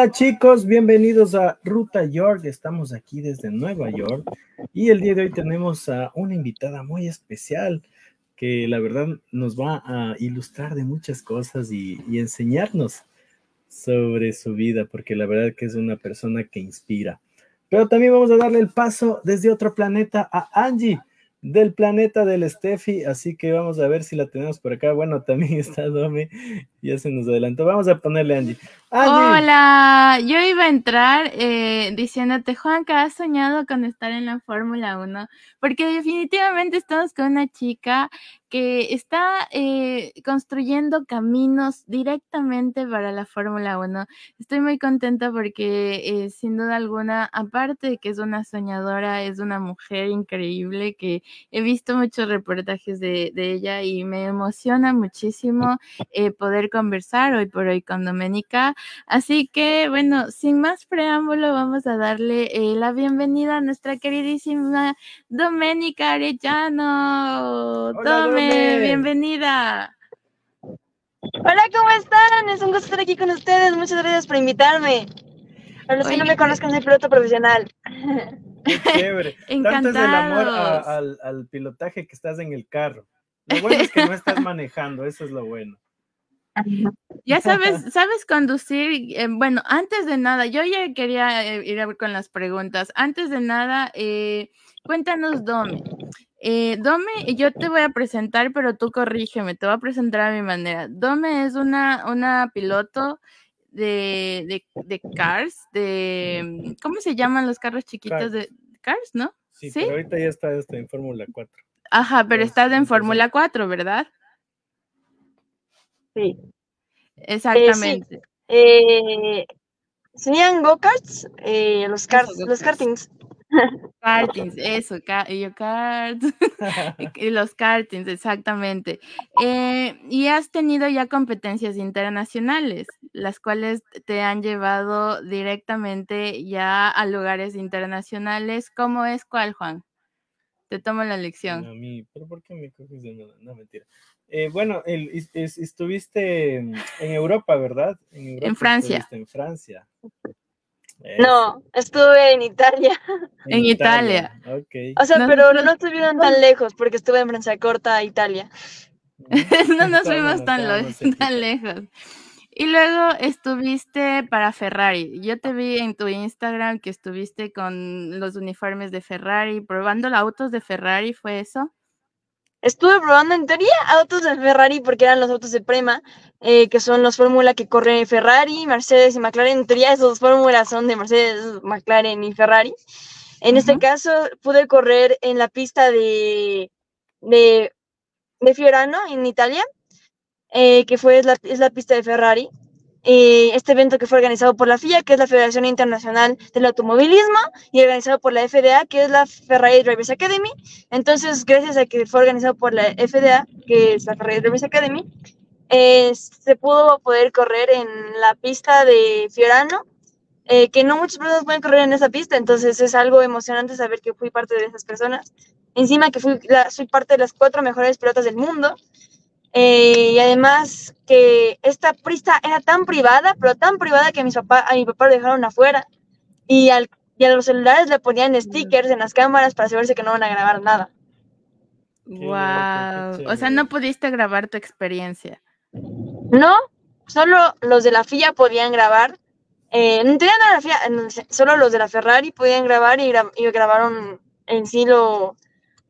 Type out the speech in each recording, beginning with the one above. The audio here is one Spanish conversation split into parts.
Hola chicos, bienvenidos a Ruta York. Estamos aquí desde Nueva York y el día de hoy tenemos a una invitada muy especial que la verdad nos va a ilustrar de muchas cosas y, enseñarnos sobre su vida, porque la verdad que es una persona que inspira. Pero también vamos a darle el paso desde otro planeta a Angie del planeta del Steffi, así que vamos a ver si la tenemos por acá. Bueno, también está Domi, ya se nos adelantó. Vamos a ponerle Angie. Hola, yo iba a entrar eh, diciéndote, Juanca, ¿has soñado con estar en la Fórmula 1? Porque definitivamente estamos con una chica que está eh, construyendo caminos directamente para la Fórmula 1. Estoy muy contenta porque eh, sin duda alguna, aparte de que es una soñadora, es una mujer increíble que he visto muchos reportajes de, ella y me emociona muchísimo eh, poder conversar hoy por hoy con Doménica. Así que bueno, sin más preámbulo, vamos a darle la bienvenida a nuestra queridísima Doménica Arellano. Hola, bienvenida. Hola, ¿cómo están? Es un gusto estar aquí con ustedes. Muchas gracias por invitarme. A los que no me conozcan, soy piloto profesional. Qué chévere. Tanto es el amor al, al pilotaje que estás en el carro. Lo bueno es que no estás manejando, eso es lo bueno. Ya sabes, sabes conducir. Eh, bueno, antes de nada, yo ya quería eh, ir a ver con las preguntas. Antes de nada, eh, cuéntanos, Dome. Eh, Dome, yo te voy a presentar, pero tú corrígeme, te voy a presentar a mi manera. Dome es una, una piloto de, de, Cars, de, ¿cómo se llaman los carros chiquitos de Cars, no? Sí, pero ahorita ya está, en Fórmula 4. Ajá, pero estás en Fórmula 4, ¿verdad? Sí. Exactamente. Eh, serían go-karts, eh, los, los kartings. Kartings, eso, yo karts, y los kartings, exactamente. Eh, y has tenido ya competencias internacionales, las cuales te han llevado directamente ya a lugares internacionales. ¿Cómo es cuál, Juan? Te tomo la lección. A mí, pero ¿por qué me coges de nada? No, mentira. Eh, bueno, el, estuviste en Europa, ¿verdad? En, Francia. En Francia. No, estuve en Italia. En, Italia. O sea, pero no, estuvieron tan lejos porque estuve en Francia Corta, Italia. no nos fuimos tan, tan lejos. Y luego estuviste para Ferrari. Yo te vi en tu Instagram que estuviste con los uniformes de Ferrari, probando los autos de Ferrari, ¿fue eso? Estuve probando en teoría autos de Ferrari porque eran los autos de Prema, eh, que son los Fórmula que corren Ferrari, Mercedes y McLaren. En teoría esos Fórmulas son de Mercedes, McLaren y Ferrari. En este caso pude correr en la pista de, de, de Fiorano en Italia, eh, que fue, la, es la pista de Ferrari. Eh, este evento que fue organizado por la FIA, que es la Federación Internacional del Automovilismo, y organizado por la FDA, que es la Ferrari Drivers Academy. Entonces, gracias a que fue organizado por la FDA, que es la Ferrari Drivers Academy, eh, se pudo poder correr en la pista de Fiorano, eh, que no muchas personas pueden correr en esa pista, entonces es algo emocionante saber que fui parte de esas personas. Encima que fui soy parte de las cuatro mejores pilotas del mundo, eh, y además que esta pista era tan privada, pero tan privada que a, mis papá, a mi papá lo dejaron afuera. Y, al, y a los celulares le ponían stickers en las cámaras para asegurarse que no van a grabar nada. Wow. O sea, no pudiste grabar tu experiencia. No, solo los de la FIA podían grabar. Eh, no tenían la FIA, solo los de la Ferrari podían grabar y, y grabaron en sí lo,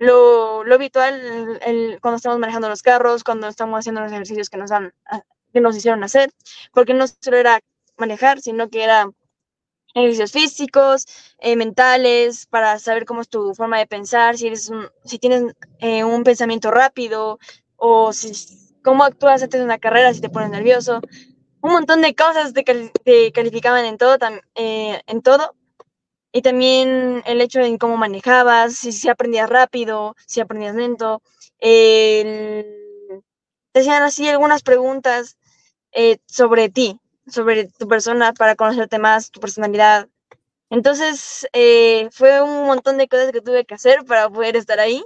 lo, lo habitual el, cuando estamos manejando los carros, cuando estamos haciendo los ejercicios que nos, han, ah, que nos hicieron hacer, porque no solo era manejar, sino que era ejercicios físicos, eh, mentales, para saber cómo es tu forma de pensar, si, eres si tienes eh, un pensamiento rápido o si, cómo actúas antes de una carrera, si te pones nervioso. Un montón de cosas te, te calificaban en todo, eh, en todo y también el hecho de cómo manejabas, si, aprendías rápido, si aprendías lento. te hacían así algunas preguntas eh, sobre ti, sobre tu persona, para conocerte más, tu personalidad. Entonces, eh, fue un montón de cosas que tuve que hacer para poder estar ahí.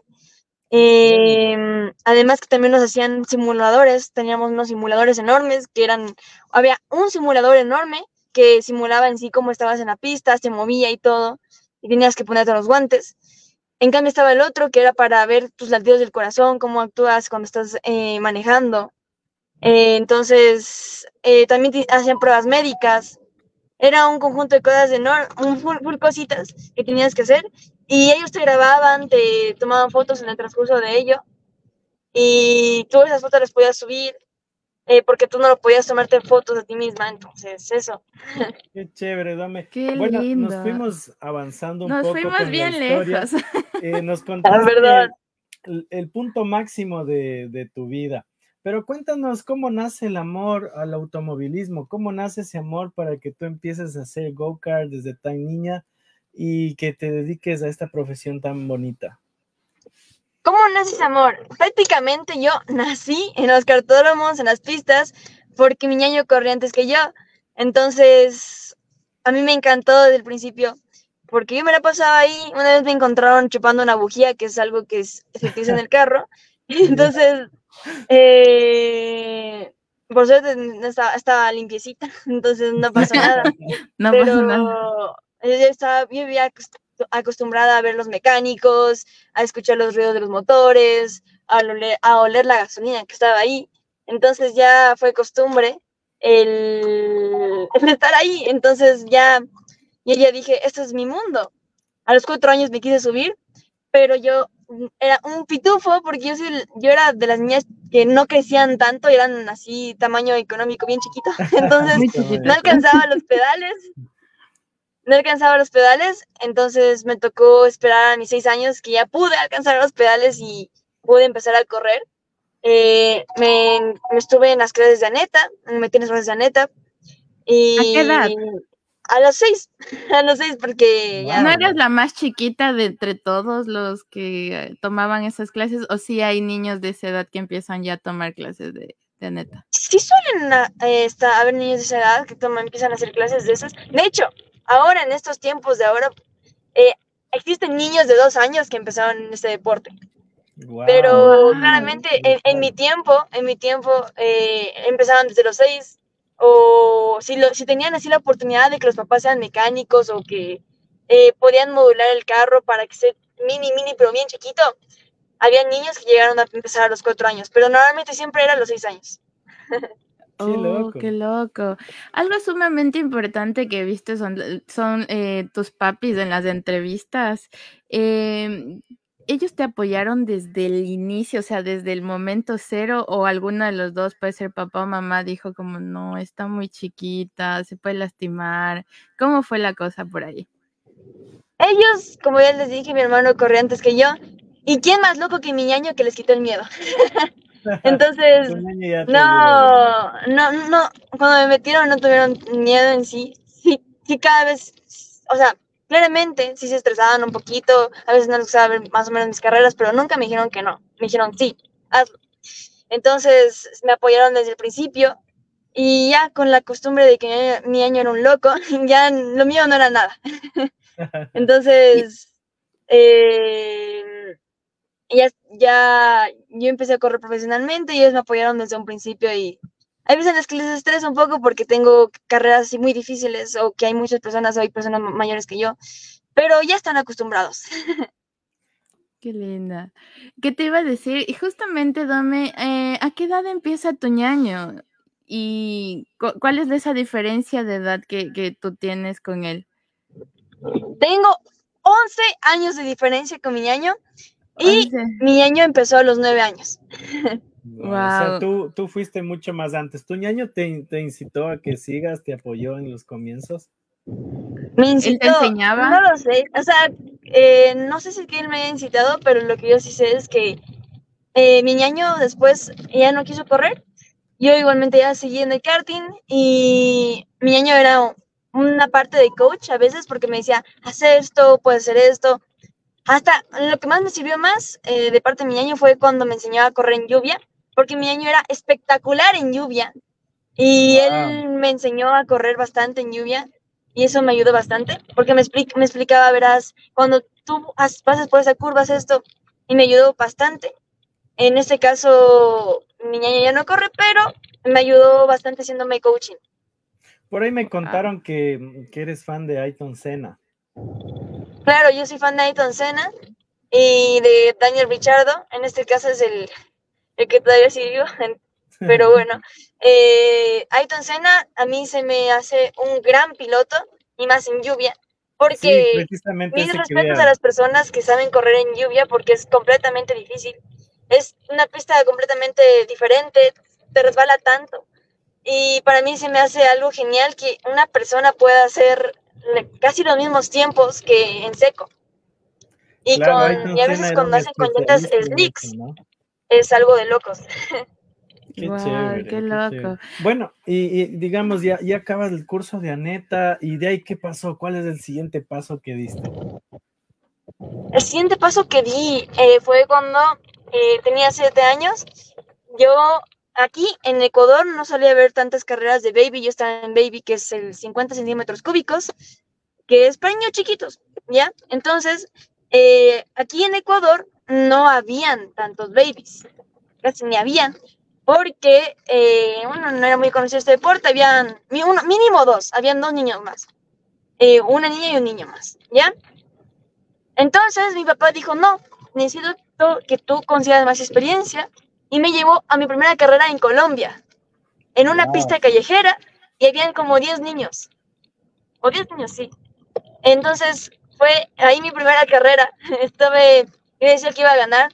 Em, además que también nos hacían simuladores, teníamos unos simuladores enormes que eran, había un simulador enorme que simulaba en sí cómo estabas en la pista, se movía y todo, y tenías que ponerte los guantes. En cambio estaba el otro que era para ver tus latidos del corazón, cómo actúas cuando estás eh, manejando. Eh, entonces, eh, también hacían pruebas médicas. Era un conjunto de cosas enormes, un full, full, cositas que tenías que hacer. Y ellos te grababan, te tomaban fotos en el transcurso de ello. Y tú esas fotos las podías subir eh, porque tú no lo podías tomarte fotos de ti misma, entonces eso. Qué chévere, Dame. Qué bueno, lindo. nos fuimos avanzando un Nos poco. fuimos con bien la historia. lejos. Eh, nos La contaste verdad. el, el punto máximo de, de tu vida. Pero cuéntanos cómo nace el amor al automovilismo, cómo nace ese amor para que tú empieces a hacer go-kart desde tan niña y que te dediques a esta profesión tan bonita. ¿Cómo nace ese amor? Prácticamente yo nací en los cartódromos, en las pistas, porque mi ñaño corría antes que yo. Entonces, a mí me encantó desde el principio, porque yo me la pasaba ahí. Una vez me encontraron chupando una bujía, que es algo que es, se utiliza en el carro. Entonces, eh, por suerte estaba, estaba limpiecita, entonces no pasó nada. No pero pasa nada. yo estaba, yo vivía acostumbrada a ver los mecánicos, a escuchar los ruidos de los motores, a oler, a oler la gasolina que estaba ahí. Entonces ya fue costumbre el, el estar ahí. Entonces ya, y ya dije, esto es mi mundo. A los cuatro años me quise subir, pero yo era un pitufo porque yo, soy, yo era de las niñas que no crecían tanto, eran así tamaño económico bien chiquito. Entonces no alcanzaba los pedales. No alcanzaba los pedales, entonces me tocó esperar a mis seis años que ya pude alcanzar los pedales y pude empezar a correr. Eh, me, me estuve en las clases de Aneta, me metí en las clases de Aneta. Y ¿A qué edad? A los seis, a los seis porque ya... ¿No eres la más chiquita de entre todos los que eh, tomaban esas clases? ¿O sí hay niños de esa edad que empiezan ya a tomar clases de, de neta? sí suelen ah, eh, está- haber niños de esa edad que toman, empiezan a hacer clases de esas. De hecho, ahora en estos tiempos de ahora, eh, existen niños de dos años que empezaron en este deporte. Wow. Pero claramente en, en mi tiempo, en mi tiempo, eh, empezaban desde los seis. O si, lo, si tenían así la oportunidad de que los papás sean mecánicos o que eh, podían modular el carro para que sea mini, mini, pero bien chiquito, había niños que llegaron a empezar a los cuatro años, pero normalmente siempre era a los seis años. Qué Oh, loco. qué loco. Algo sumamente importante que viste son, son eh, tus papis en las entrevistas. Em, ¿ellos te apoyaron desde el inicio, o sea, desde el momento cero, o alguno de los dos, puede ser papá o mamá, dijo como, no, está muy chiquita, se puede lastimar? ¿Cómo fue la cosa por ahí? Ellos, como ya les dije, mi hermano corría antes que yo. ¿Y quién más loco que mi ñaño que les quitó el miedo? Entonces. No, no, no, cuando me metieron no tuvieron miedo en sí. Sí, sí, cada vez, o sea, claramente sí se estresaban un poquito, a veces no les gustaba ver más o menos mis carreras, pero nunca me dijeron que no. Me dijeron, sí, hazlo. Entonces me apoyaron desde el principio y ya con la costumbre de que mi año era un loco, ya lo mío no era nada. Entonces, eh, ya, ya yo empecé a correr profesionalmente y ellos me apoyaron desde un principio y hay veces en las que les estresa un poco porque tengo carreras así muy difíciles o que hay muchas personas o hay personas ma- mayores que yo, pero ya están acostumbrados. Qué linda. ¿Qué te iba a decir? Y justamente, Dome, eh, ¿a qué edad empieza tu ñaño? ¿Y cu- cuál es esa diferencia de edad que, que tú tienes con él? Tengo 11 años de diferencia con mi ñaño y mi ñaño empezó a los 9 años. Wow, O sea, tú, tú fuiste mucho más antes. ¿Tu ñaño te, te incitó a que sigas, te apoyó en los comienzos? Me incitó, enseñaba? no lo sé, o sea, eh, no sé si que él me haya incitado, pero lo que yo sí sé es que eh, mi ñaño después ya no quiso correr. Yo igualmente ya seguí en el karting y mi ñaño era una parte de coach a veces porque me decía, haz esto, puedes hacer esto. Hasta lo que más me sirvió más eh, de parte de mi ñaño fue cuando me enseñó a correr en lluvia, porque mi ñaño era espectacular en lluvia y Wow. él me enseñó a correr bastante en lluvia y eso me ayudó bastante porque me, me explicaba, verás, cuando tú has- pasas por esa curva, haz esto y me ayudó bastante. En este caso, mi ñaño ya no corre, pero me ayudó bastante haciéndome coaching. Por ahí me contaron que, que eres fan de Ayton Senna. Claro, yo soy fan de Ayton Senna y de Daniel Richardo. En este caso es el, el que todavía sigue Pero bueno, eh, Ayton Senna a mí se me hace un gran piloto y más en lluvia. Porque mis respetos a las personas que saben correr en lluvia porque es completamente difícil. Es una pista completamente diferente, te resbala tanto. Y para mí se me hace algo genial que una persona pueda hacer casi los mismos tiempos que en seco. Y, con, y a veces cuando hacen con llantas slicks, es algo de locos. Qué chévere. Qué loco. Bueno, y, digamos, ya, ya acabas el curso de Aneta, y de ahí, ¿qué pasó? ¿Cuál es el siguiente paso que diste? El siguiente paso que di eh, fue cuando eh, tenía siete años. Yo aquí en Ecuador no solía ver tantas carreras de baby. Yo estaba en baby, que es el 50 centímetros cúbicos, que es para niños chiquitos, ¿ya? Entonces, eh, aquí en Ecuador no habían tantos babies, casi ni habían porque, eh, bueno, no era muy conocido este deporte, habían mínimo dos, habían dos niños más, eh, una niña y un niño más, ¿ya? Entonces mi papá dijo, no, necesito que tú consigas más experiencia y me llevó a mi primera carrera en Colombia, en una pista callejera y habían como 10 niños, o 10 niños, sí. Entonces fue ahí mi primera carrera, estuve, yo decía que iba a ganar,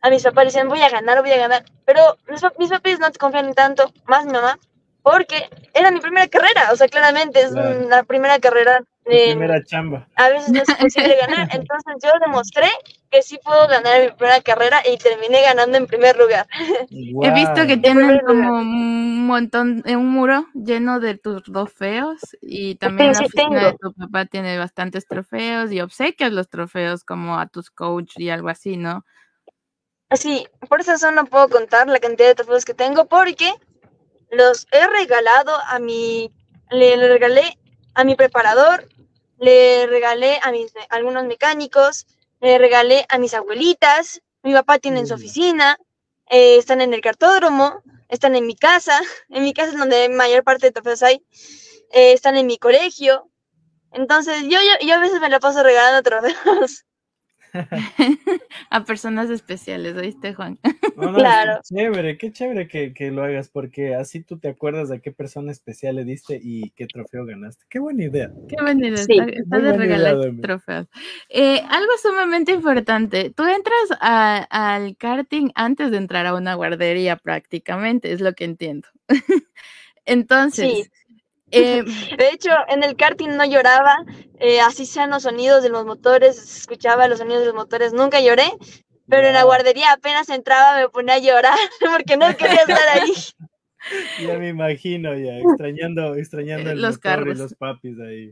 a mis papás decían, voy a ganar, voy a ganar. Pero mis, mis papás no te confían tanto, más mi mamá, porque era mi primera carrera, o sea, claramente es la primera carrera. De, primera chamba. A veces no es posible ganar, entonces yo demostré que sí puedo ganar mi primera carrera y terminé ganando en primer lugar. He visto que tienen como un montón, un muro lleno de tus trofeos y también la oficina de tu papá tiene bastantes trofeos y obsequias los trofeos como a tus coach y algo así, ¿no? Así, por esa razón no puedo contar la cantidad de trofeos que tengo porque los he regalado a mi, le, regalé a mi preparador, le regalé a mis algunos mecánicos, le regalé a mis abuelitas, mi papá tiene en su oficina, eh, están en el cartódromo, están en mi casa, en mi casa es donde mayor parte de trofeos hay, eh, están en mi colegio. Entonces yo, yo, yo a veces me la paso regalando trofeos. a personas especiales, ¿oíste, Juan? claro. Qué chévere, qué chévere que, lo hagas, porque así tú te acuerdas de qué persona especial le diste y qué trofeo ganaste. Qué buena idea. Qué buena idea, está, de regalar trofeos. Eh, algo sumamente importante, tú entras al karting antes de entrar a una guardería prácticamente, es lo que entiendo. Entonces, eh, de hecho, en el karting no lloraba, eh, así sean los sonidos de los motores, escuchaba los sonidos de los motores, nunca lloré, pero en la guardería apenas entraba me ponía a llorar porque no quería estar ahí. Ya me imagino, ya, extrañando, extrañando el los carros. y los papis ahí.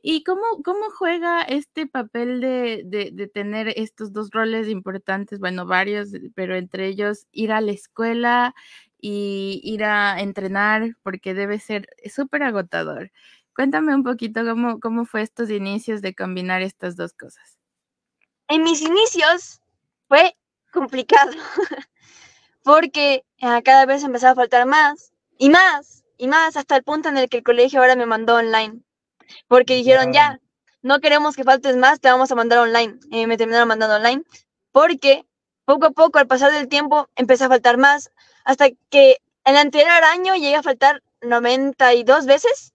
¿Y cómo, cómo juega este papel de, de, de, tener estos dos roles importantes? Bueno, varios, pero entre ellos ir a la escuela y ir a entrenar porque debe ser súper agotador. Cuéntame un poquito cómo, cómo fue estos inicios de combinar estas dos cosas. En mis inicios fue complicado porque ah, cada vez empezaba a faltar más y más y más hasta el punto en el que el colegio ahora me mandó online porque dijeron ya, no queremos que faltes más, te vamos a mandar online. Y me terminaron mandando online porque poco a poco al pasar del tiempo empecé a faltar más hasta que el anterior año llegué a faltar 92 veces.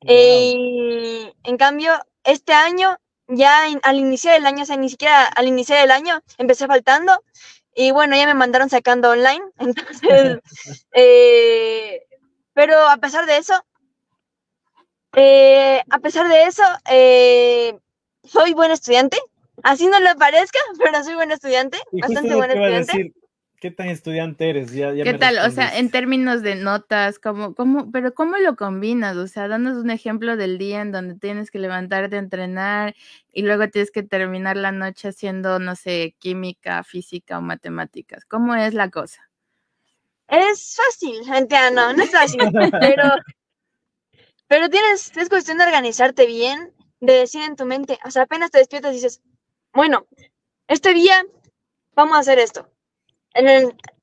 Y en cambio, este año, ya al iniciar el año, o sea, ni siquiera al iniciar el año, empecé faltando. Y bueno, ya me mandaron sacando online. Entonces, eh, pero a pesar de eso, eh, a pesar de eso, eh, soy buen estudiante. Así no lo parezca, pero soy buen estudiante, bastante buen estudiante. ¿Qué tan estudiante eres? ¿Qué tal? O sea, en términos de notas, ¿cómo, cómo, pero ¿cómo lo combinas? O sea, danos un ejemplo del día en donde tienes que levantarte a entrenar y luego tienes que terminar la noche haciendo, no sé, química, física o matemáticas. ¿Cómo es la cosa? Es fácil, no, no es fácil, pero, pero tienes, es cuestión de organizarte bien, de decir en tu mente, o sea, apenas te despiertas y dices, bueno, este día vamos a hacer esto en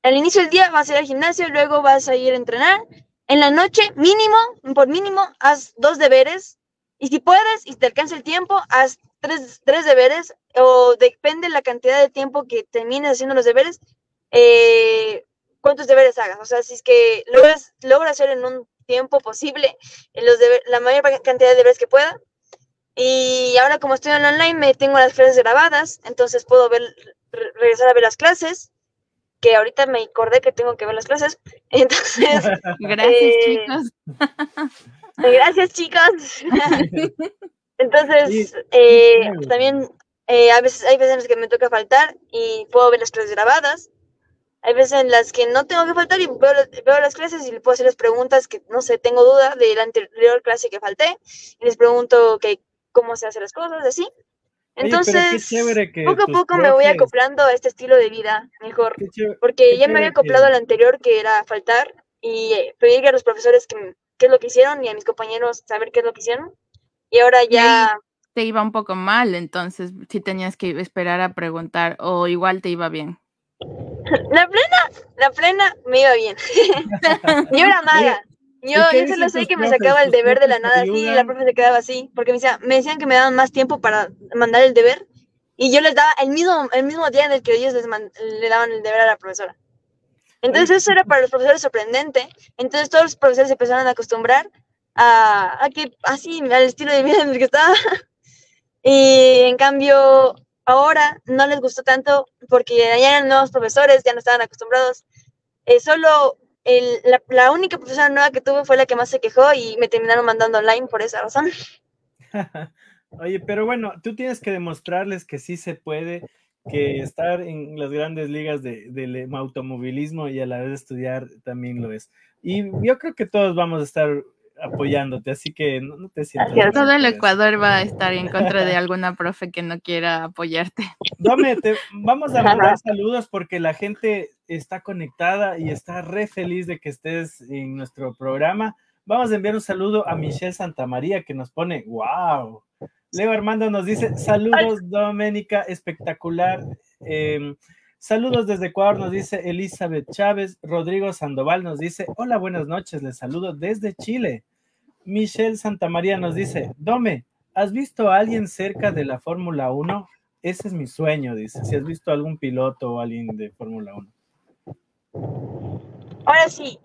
el, inicio del día vas a ir al gimnasio, luego vas a ir a entrenar, en la noche, mínimo, por mínimo, haz dos deberes. Y si puedes y te alcanza el tiempo, haz tres, tres deberes. O depende la cantidad de tiempo que termines haciendo los deberes, eh, cuántos deberes hagas. O sea, si es que logras, logras hacer en un tiempo posible los la mayor cantidad de deberes que pueda. Y ahora como estoy en online, me tengo las clases grabadas, entonces puedo ver, regresar a ver las clases que ahorita me acordé que tengo que ver las clases. Entonces. Gracias, eh, chicos. Gracias, chicos. Entonces, eh, también eh, a veces, hay veces en las que me toca faltar y puedo ver las clases grabadas. Hay veces en las que no tengo que faltar y veo, las clases y le puedo hacerles preguntas que, no sé, tengo duda de la anterior clase que falté y les pregunto que, cómo se hacen las cosas, así. Entonces, poco a poco me voy acoplando a este estilo de vida mejor, porque ya me había acoplado al anterior que era faltar y eh, pedirle a los profesores que, qué es lo que hicieron y a mis compañeros saber qué es lo que hicieron. Y ahora ya... te iba un poco mal, entonces si tenías que esperar a preguntar o igual te iba bien. La plena, la plena me iba bien. Yo era maga. Yo, yo solo sé que me sacaba el deber de la nada así y la profe se quedaba así, porque me, decía, me decían que me daban más tiempo para mandar el deber y yo les daba el mismo, el mismo día en el que ellos les le daban el deber a la profesora. Entonces eso era para los profesores sorprendente. Entonces todos los profesores se empezaron a acostumbrar a, a que así, al estilo de vida en el que estaba. Y en cambio, ahora no les gustó tanto porque ya eran nuevos profesores, ya no estaban acostumbrados. Eh, solo la, única profesora nueva que tuve fue la que más se quejó y me terminaron mandando online por esa razón. Oye, pero bueno, tú tienes que demostrarles que sí se puede, que estar en las grandes ligas de, del automovilismo y a la vez estudiar también lo es. Y yo creo que todos vamos a estar apoyándote, así que no, te sientas. Todo el Ecuador va a estar en contra de alguna profe que no quiera apoyarte. Dame, vamos a mandar saludos porque la gente está conectada y está re feliz de que estés en nuestro programa. Vamos a enviar un saludo a Michelle Santamaría que nos pone, wow. Leo Armando nos dice, saludos Doménica, espectacular. Em, saludos desde Ecuador, nos dice Elizabeth Chávez. Rodrigo Sandoval nos dice, hola, buenas noches, les saludo desde Chile. Michelle Santamaría nos dice, Dome, ¿has visto a alguien cerca de la Fórmula 1? Ese es mi sueño, dice. Si has visto algún piloto o alguien de Fórmula 1. Ahora sí,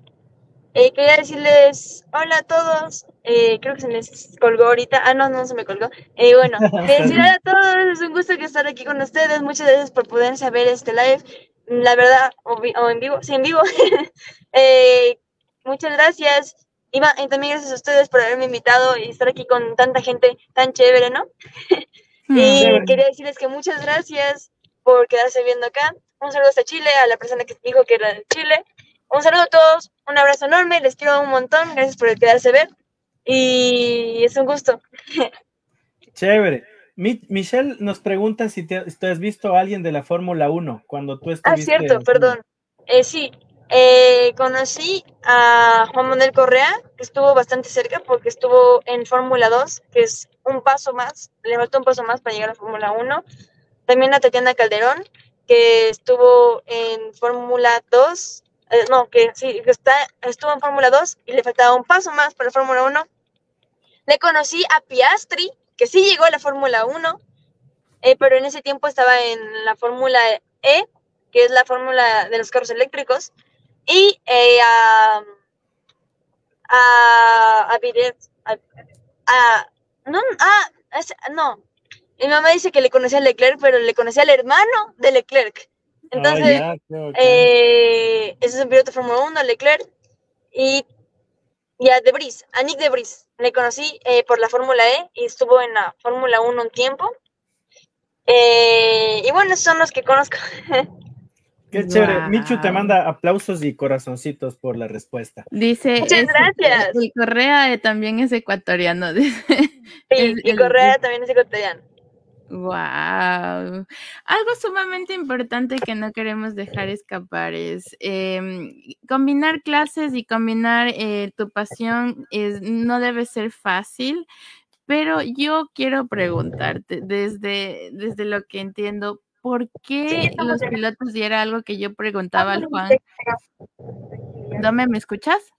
eh, quería decirles hola a todos. Eh, creo que se les colgó ahorita. Ah, no, no se me colgó. Eh, bueno, decir hola a todos. Es un gusto estar aquí con ustedes. Muchas gracias por poder saber este live. La verdad, o, en vivo, sí, en vivo. muchas gracias. Y, también gracias a ustedes por haberme invitado y estar aquí con tanta gente tan chévere, ¿no? Mm, y quería decirles que muchas gracias por quedarse viendo acá. Un saludo hasta Chile, a la persona que dijo que era de Chile. Un saludo a todos, un abrazo enorme, les quiero un montón, gracias por quedarse a ver y es un gusto. Chévere. Michelle nos pregunta si te, has visto a alguien de la Fórmula 1 cuando tú estuviste. Ah, cierto, perdón. Eh, sí, eh, conocí a Juan Manuel Correa, que estuvo bastante cerca porque estuvo en Fórmula 2, que es un paso más, le faltó un paso más para llegar a Fórmula 1. También a Tatiana Calderón, que estuvo en Fórmula 2, eh, no, que sí, que está, estuvo en Fórmula 2 y le faltaba un paso más para Fórmula 1. Le conocí a Piastri, que sí llegó a la Fórmula 1, eh, pero en ese tiempo estaba en la Fórmula E, que es la fórmula de los carros eléctricos, y eh, a, a, a, a, no, ah, no, mi mamá dice que le conocía a Leclerc, pero le conocía al hermano de Leclerc. Entonces, eh, ese es un piloto de Fórmula 1, Leclerc, y, y a Debris, a Nick Debris. Le conocí eh, por la Fórmula E y estuvo en la Fórmula 1 un tiempo. Eh, y bueno, esos son los que conozco. Qué chévere. Michu te manda aplausos y corazoncitos por la respuesta. Dice. Muchas gracias. Y Correa también es ecuatoriano. Sí, y Correa también es ecuatoriano. Wow. Algo sumamente importante que no queremos dejar escapar es em, combinar clases y combinar eh, tu pasión es, no debe ser fácil, pero yo quiero preguntarte desde, desde lo que entiendo, ¿por qué los pilotos? Y era algo que yo preguntaba al Juan. ¿Dónde me escuchas?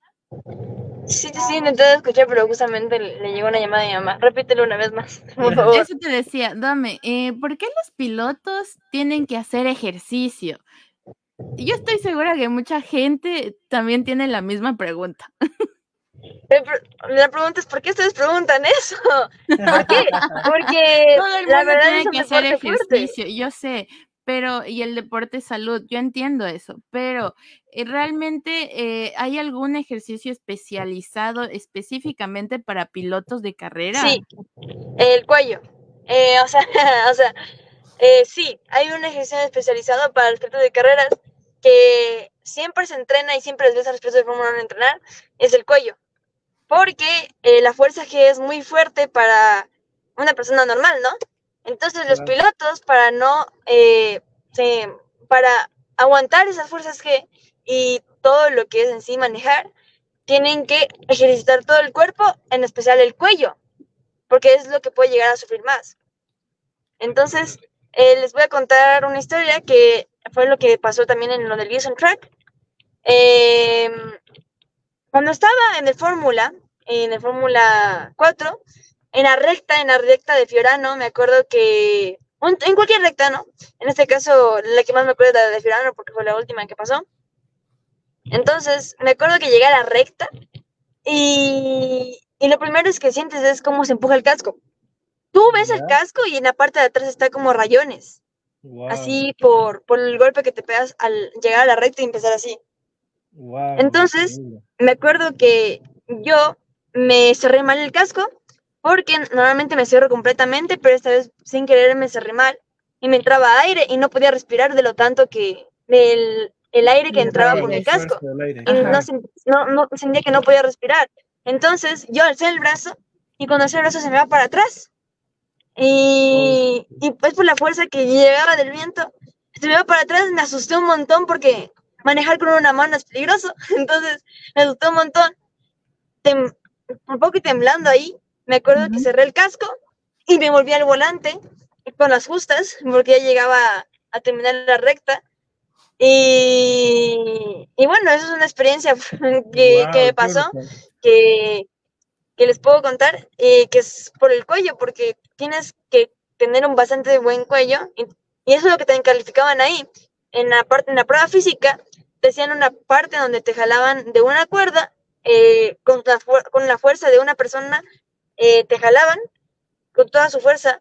Sí, sí, sí, intenté escuchar, pero justamente le, le llegó una llamada de mi mamá. Repítelo una vez más, por favor. Eso te decía, dame, eh, ¿por qué los pilotos tienen que hacer ejercicio? Yo estoy segura que mucha gente también tiene la misma pregunta. La pregunta es, ¿por qué ustedes preguntan eso? ¿Por qué? Porque Todo el la mundo verdad tiene es un que hacer fuerte. ejercicio, yo sé, pero y el deporte salud, yo entiendo eso, pero eh, realmente eh, hay algún ejercicio especializado específicamente para pilotos de carrera. Sí, el cuello. Eh, o sea, o sea eh, sí, hay un ejercicio especializado para los pilotos de carreras que siempre se entrena y siempre les ves a los pilotos de Fórmula 1 entrenar, es el cuello. Porque la fuerza G es muy fuerte para una persona normal, ¿no? Entonces los pilotos, para no, eh, se- para aguantar esas fuerzas G y todo lo que es en sí manejar, tienen que ejercitar todo el cuerpo, en especial el cuello, porque es lo que puede llegar a sufrir más. Entonces, eh, les voy a contar una historia que fue lo que pasó también en lo del Gibson Track. Eh, cuando estaba en el Fórmula, en el Fórmula 4, en la recta, en la recta de Fiorano, me acuerdo que, un- en cualquier recta, ¿no? En este caso, la que más me acuerdo es la de Fiorano porque fue la última que pasó. Entonces, me acuerdo que llegué a la recta y, y lo primero es que sientes es cómo se empuja el casco. Tú ves el casco y en la parte de atrás está como rayones, Wow, así por, por el golpe que te pegas al llegar a la recta y empezar así. wow, Entonces, increíble. me acuerdo que yo me cerré mal el casco porque normalmente me cierro completamente, pero esta vez sin querer me cerré mal y me entraba aire y no podía respirar de lo tanto que el, el aire que entraba por mi casco y no, no, no sentía que no podía respirar. Entonces yo alcé el brazo y cuando alcé el brazo se me va para atrás. Y, y pues por la fuerza que llegaba del viento, se me va para atrás, me asusté un montón porque manejar con una mano es peligroso. Entonces me asusté un montón. Tem- un poco temblando ahí, me acuerdo que Ujú. cerré el casco y me volví al volante con las justas porque ya llegaba a terminar la recta. Y, y bueno, eso es una experiencia que, Wow, que me pasó, que, que les puedo contar, eh, que es por el cuello, porque tienes que tener un bastante buen cuello, y, y eso es lo que te calificaban ahí. En la, parte, en la prueba física, te hacían una parte donde te jalaban de una cuerda, eh, con, la, con la fuerza de una persona, eh, te jalaban con toda su fuerza,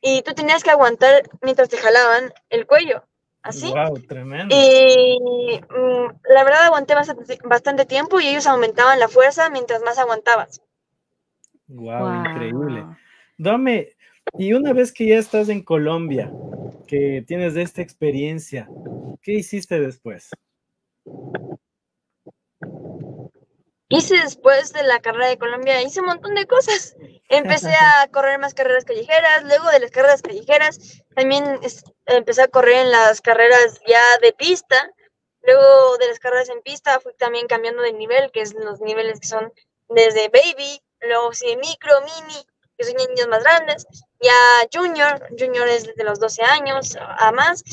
y tú tenías que aguantar mientras te jalaban el cuello, así. Wow, tremendo. Y mm, la verdad aguanté bastante, bastante tiempo y ellos aumentaban la fuerza mientras más aguantabas. Wow, increíble. Dame, y una vez que ya estás en Colombia, que tienes esta experiencia, ¿qué hiciste después? Hice después de la carrera de Colombia, hice un montón de cosas. Empecé a correr más carreras callejeras, luego de las carreras callejeras también es- empecé a correr en las carreras ya de pista. Luego de las carreras en pista fui también cambiando de nivel, que es los niveles que son desde baby, luego sí micro, mini, que son niños más grandes, ya junior, junior es desde los 12 años a más,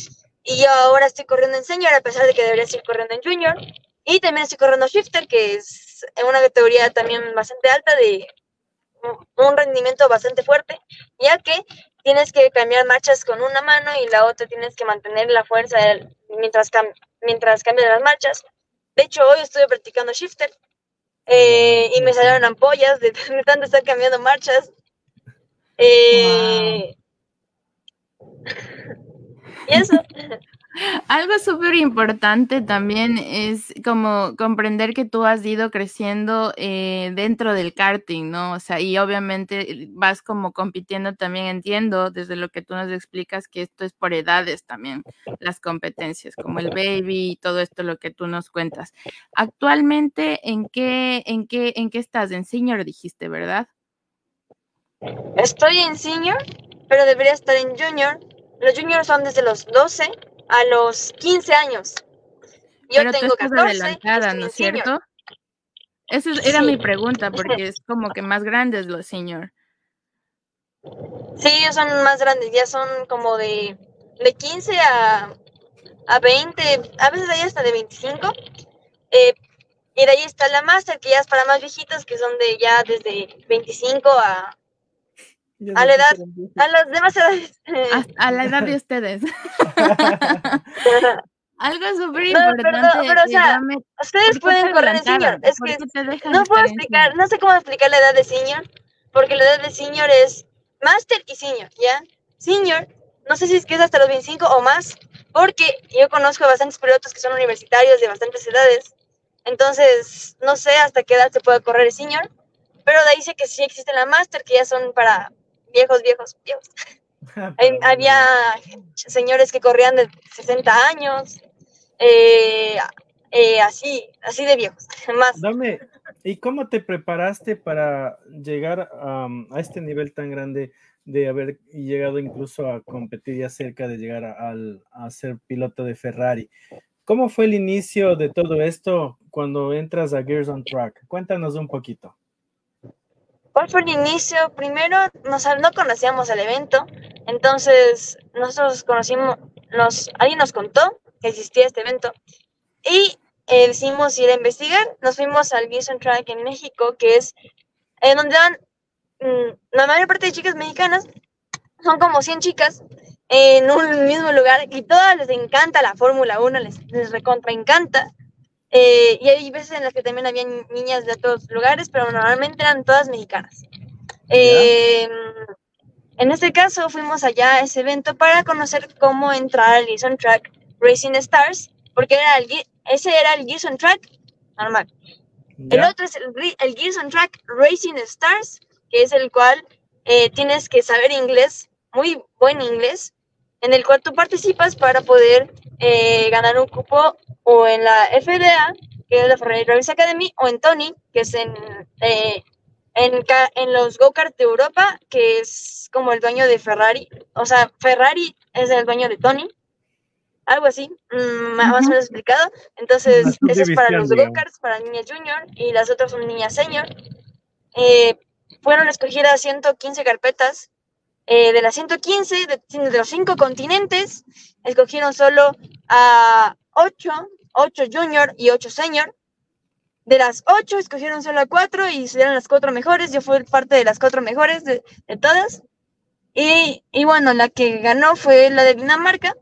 y yo ahora estoy corriendo en senior a pesar de que debería seguir corriendo en junior, y también estoy corriendo shifter, que es una categoría también bastante alta de un- rendimiento bastante fuerte, ya que tienes que cambiar marchas con una mano y la otra tienes que mantener la fuerza mientras, cam- mientras cambias las marchas. De hecho, hoy estuve practicando shifter eh, y me salieron ampollas de, de tanto estar cambiando marchas. Eh, Y eso, Algo súper importante también es como comprender que tú has ido creciendo eh, dentro del karting, ¿no? O sea, y obviamente vas como compitiendo también, entiendo desde lo que tú nos explicas que esto es por edades también, las competencias, como el baby y todo esto lo que tú nos cuentas. Actualmente, ¿en qué, en qué, en qué estás? En senior dijiste, ¿verdad? estoy en senior, pero debería estar en junior. Los juniors son desde los 12 a los 15 años. Yo Pero tú tengo estás 14 y adelantada, ¿no es cierto? Esa es- era mi pregunta, porque es como que más grandes los senior. Sí, ellos son más grandes, ya son como de, de 15 a, a 20, a veces hay hasta de 25. eh, Y de ahí está la Master, que ya es para más viejitos, que son de ya desde 25 a, a la edad, a las demás edades. A, a la edad de ustedes. Algo súper importante. pero, o sea, ustedes pueden correr en senior. Es que no puedo explicar, no sé cómo explicar la edad de senior, porque la edad de senior es master y senior, ¿ya? Senior, no sé si es que es hasta los 25 o más, porque yo conozco a bastantes pilotos que son universitarios de bastantes edades, entonces no sé hasta qué edad se puede correr el senior, pero de ahí sé que sí existe la master, que ya son para viejos, viejos, viejos. había señores que corrían de 60 años, eh, eh, así, así de viejos, más. Dame, ¿y cómo te preparaste para llegar a este nivel tan grande de haber llegado incluso a competir ya cerca de llegar a, a, ser piloto de Ferrari? ¿Cómo fue el inicio de todo esto cuando entras a Gears on Track? Cuéntanos un poquito. ¿Cuál fue el inicio? Primero, no conocíamos el evento, entonces nosotros conocimos, nos, alguien nos contó que existía este evento. Y eh, decidimos ir a investigar. Nos fuimos al Gibson Track en México, que es en donde van mm, la mayor parte de chicas mexicanas, son como 100 chicas en un mismo lugar y todas les encanta la Fórmula 1, les, les recontra encanta. Eh, y hay veces en las que también había niñas de otros lugares, pero normalmente eran todas mexicanas. Eh, en este caso fuimos allá a ese evento para conocer cómo entrar al Gibson Track Racing Stars, porque era el, ese era el Gears on Track normal. El otro es el, el Gears on Track Racing Stars, que es el cual eh, tienes que saber inglés, muy buen inglés, en el cual tú participas para poder eh, ganar un cupo o en la FDA, que es la Ferrari Race Academy, o en Tony, que es en, eh, en, en, los go-kart de Europa, que es como el dueño de Ferrari. O sea, Ferrari es el dueño de Tony algo así, mm, más o menos explicado. Entonces, ese es para los go-karts, para niñas junior, y las otras son niñas senior. Eh, fueron escogidas 115 carpetas. Eh, de las 115, de, los cinco continentes, escogieron solo a 8, 8 junior y 8 senior. De las 8, escogieron solo a 4 y se las cuatro mejores. Yo fui parte de las cuatro mejores de, de todas. Y, y bueno, la que ganó fue la de Dinamarca,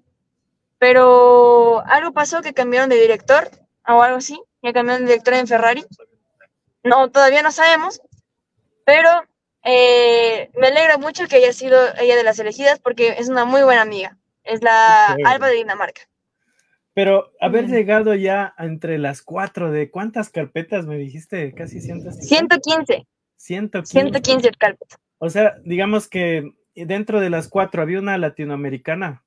pero algo pasó que cambiaron de director o algo así, ya cambiaron de director en Ferrari. No, todavía no sabemos, pero eh, me alegra mucho que haya sido ella de las elegidas porque es una muy buena amiga. Es la Alba de Dinamarca. Pero haber llegado ya entre las cuatro, ¿de cuántas carpetas me dijiste? Casi 115. 115. 115. 115 carpetas. O sea, digamos que dentro de las cuatro había una latinoamericana.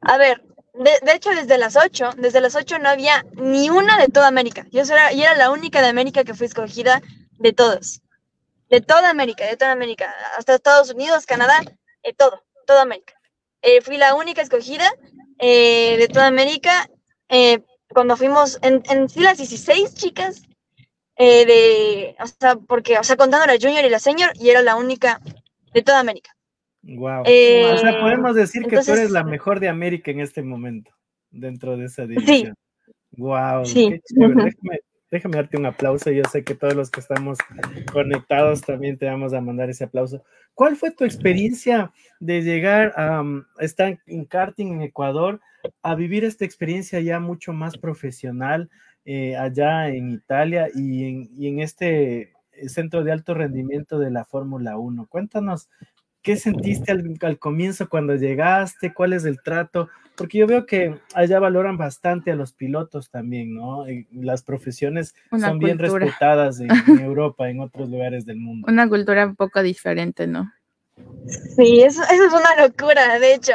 A ver, de, hecho, desde las 8, desde las 8 no había ni una de toda América. Yo era, y era la única de América que fue escogida de todos. De toda América, de toda América. Hasta Estados Unidos, Canadá, eh, todo, toda América. Eh, fui la única escogida eh, de toda América. cuando fuimos en, en sí las 16 chicas, de, o sea, porque, o sea, contando la junior y la senior, y era la única de toda América. Wow. o sea, podemos decir que tú eres la mejor de América en este momento, dentro de esa división. Sí. Wow, sí. Déjame, darte un aplauso. Yo sé que todos los que estamos conectados también te vamos a mandar ese aplauso. ¿Cuál fue tu experiencia de llegar a estar en karting en Ecuador, a vivir esta experiencia ya mucho más profesional eh, allá en Italia y en, y en este centro de alto rendimiento de la Fórmula 1? Cuéntanos ¿Qué sentiste al, comienzo cuando llegaste? ¿Cuál es el trato? Porque yo veo que allá valoran bastante a los pilotos también, ¿no? Las profesiones son bien respetadas en, Europa, en otros lugares del mundo. Una cultura un poco diferente, ¿no? Sí, eso, eso es una locura, de hecho.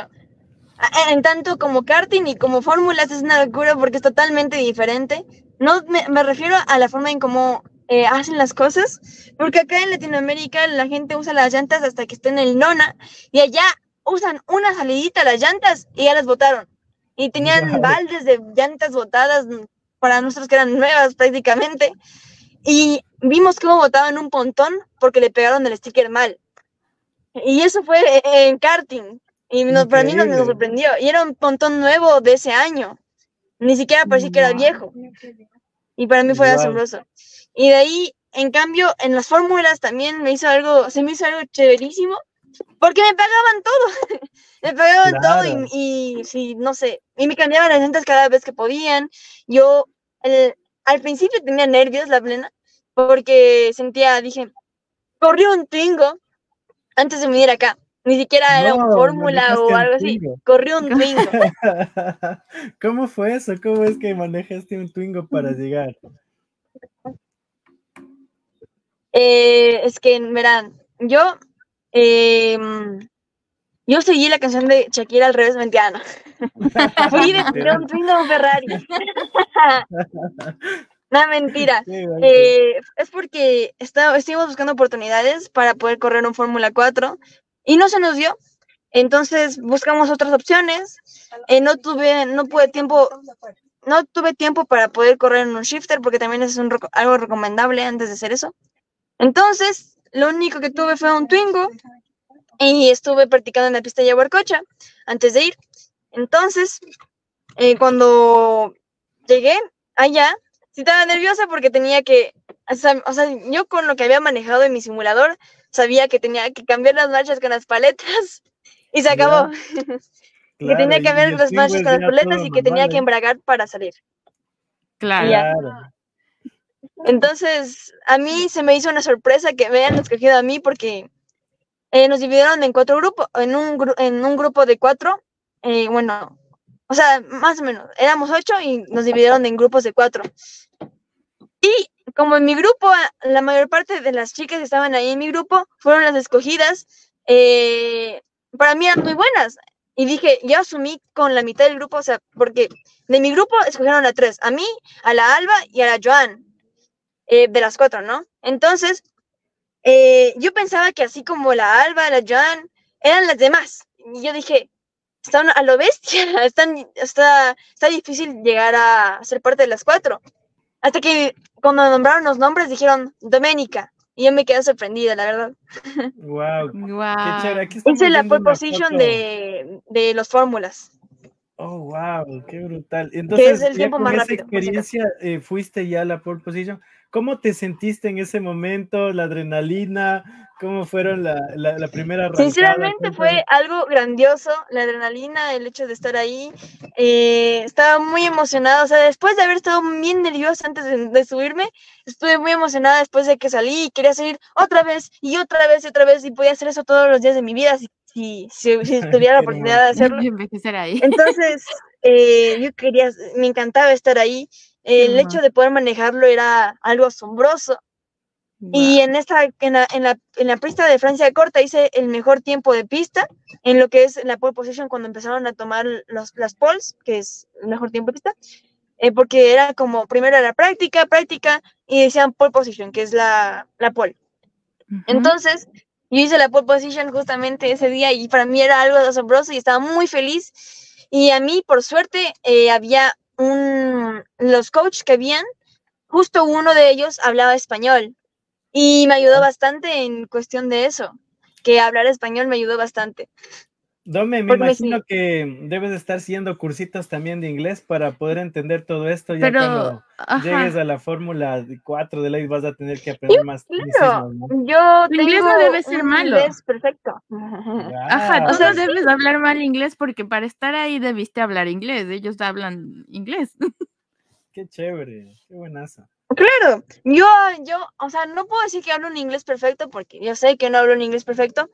En tanto como karting y como fórmulas es una locura porque es totalmente diferente. No me, me refiero a la forma en cómo eh, hacen las cosas, porque acá en Latinoamérica la gente usa las llantas hasta que estén en el nona y allá usan una salidita las llantas y ya las botaron. Y tenían baldes de llantas botadas para nosotros que eran nuevas prácticamente. Y vimos cómo botaban un pontón porque le pegaron el sticker mal. Y eso fue en karting. Y nos, para mí nos, nos, sorprendió. Y era un pontón nuevo de ese año. Ni siquiera parecía que era viejo. Y para mí fue asombroso. Y de ahí, en cambio, en las fórmulas también me hizo algo, se me hizo algo chéverísimo, porque me pagaban todo. me pagaban Claro. todo y, y sí, no sé, y me cambiaban las llantas cada vez que podían. Yo el- al principio tenía nervios, la plena, porque sentía, dije, corrió un Twingo antes de venir acá. Ni siquiera era un No, fórmula o algo así. Corrió un Twingo. ¿Cómo fue eso? ¿Cómo es que manejaste un Twingo para llegar? Eh, es que, verán, yo, em, yo seguí la canción de Shakira al revés, mentira, no. Fui de tirón Twingo un Ferrari. no, mentira. Eh, es porque está, estuvimos buscando oportunidades para poder correr un Fórmula 4 y no se nos dio. Entonces buscamos otras opciones. Eh, no tuve, no pude tiempo, no tuve tiempo para poder correr en un shifter porque también es un algo recomendable antes de hacer eso. Entonces, lo único que tuve fue un Twingo y estuve practicando en la pista de Yaguarcocha antes de ir. Entonces, eh, cuando llegué allá, sí estaba nerviosa porque tenía que, o sea, o sea, yo con lo que había manejado en mi simulador, sabía que tenía que cambiar las marchas con las paletas y se acabó. que tenía que cambiar las marchas con las paletas y que tenía que embragar para salir. Claro. Entonces, a mí se me hizo una sorpresa que me hayan escogido a mí porque eh, nos dividieron en cuatro grupos, en un, gru- en un grupo de cuatro, eh, bueno, o sea, más o menos, éramos ocho y nos dividieron en grupos de cuatro. Y como en mi grupo, la mayor parte de las chicas que estaban ahí en mi grupo fueron las escogidas, eh, para mí eran muy buenas. Y dije, yo asumí con la mitad del grupo, o sea, porque de mi grupo escogieron a tres, a mí, a la Alba y a la Joan, eh, de las cuatro, ¿no? Entonces, eh, yo pensaba que así como la Alba, la Joan, eran las demás. Y yo dije, están a lo bestia, están, está, está difícil llegar a ser parte de las cuatro. Hasta que cuando nombraron los nombres dijeron Doménica. Y yo me quedé sorprendida, la verdad. Wow, qué Guau. chévere. Aquí Hice la pole position de, de los fórmulas. Oh, wow, qué brutal. Entonces, el ya tiempo con más esa rápido, por si acaso. experiencia eh, fuiste ya a la pole position. ¿Cómo te sentiste en ese momento? ¿La adrenalina? ¿Cómo fueron la, la, la primera arrancada? Sinceramente fue algo grandioso, la adrenalina, el hecho de estar ahí. eh, estaba muy emocionada, o sea, después de haber estado bien nerviosa antes de, de subirme, estuve muy emocionada después de que salí y quería salir otra vez y otra vez y otra vez y podía hacer eso todos los días de mi vida si, si, si, si tuviera la oportunidad de hacerlo. Ahí. Entonces, eh, yo quería, me encantaba estar ahí. El hecho de poder manejarlo era algo asombroso. Y en esta, en la, en la, en la pista de Francia corta hice el mejor tiempo de pista en lo que es la pole position cuando empezaron a tomar los, las poles, que es el mejor tiempo de pista, eh, porque era como primero era práctica, práctica, y decían pole position, que es la, la pole. Entonces, yo hice la pole position justamente ese día y para mí era algo asombroso y estaba muy feliz. Y a mí, por suerte, eh, había un, los coaches que habían, justo uno de ellos hablaba español y me ayudó bastante en cuestión de eso, que hablar español me ayudó bastante. Dome, me Porque imagino que debes de estar haciendo cursitos también de inglés para poder entender todo esto. Ya Pero, cuando ajá. llegues a la Fórmula 4 de ley vas a tener que aprender más Claro, yo Tu inglés no tengo debe ser malo. inglés perfecto. Ajá, Wow. tú no debes hablar mal inglés porque para estar ahí debiste hablar inglés. Ellos hablan inglés. Qué chévere, qué buenazo. Claro, yo, yo, o sea, no puedo decir que hablo un inglés perfecto porque yo sé que no hablo un inglés perfecto,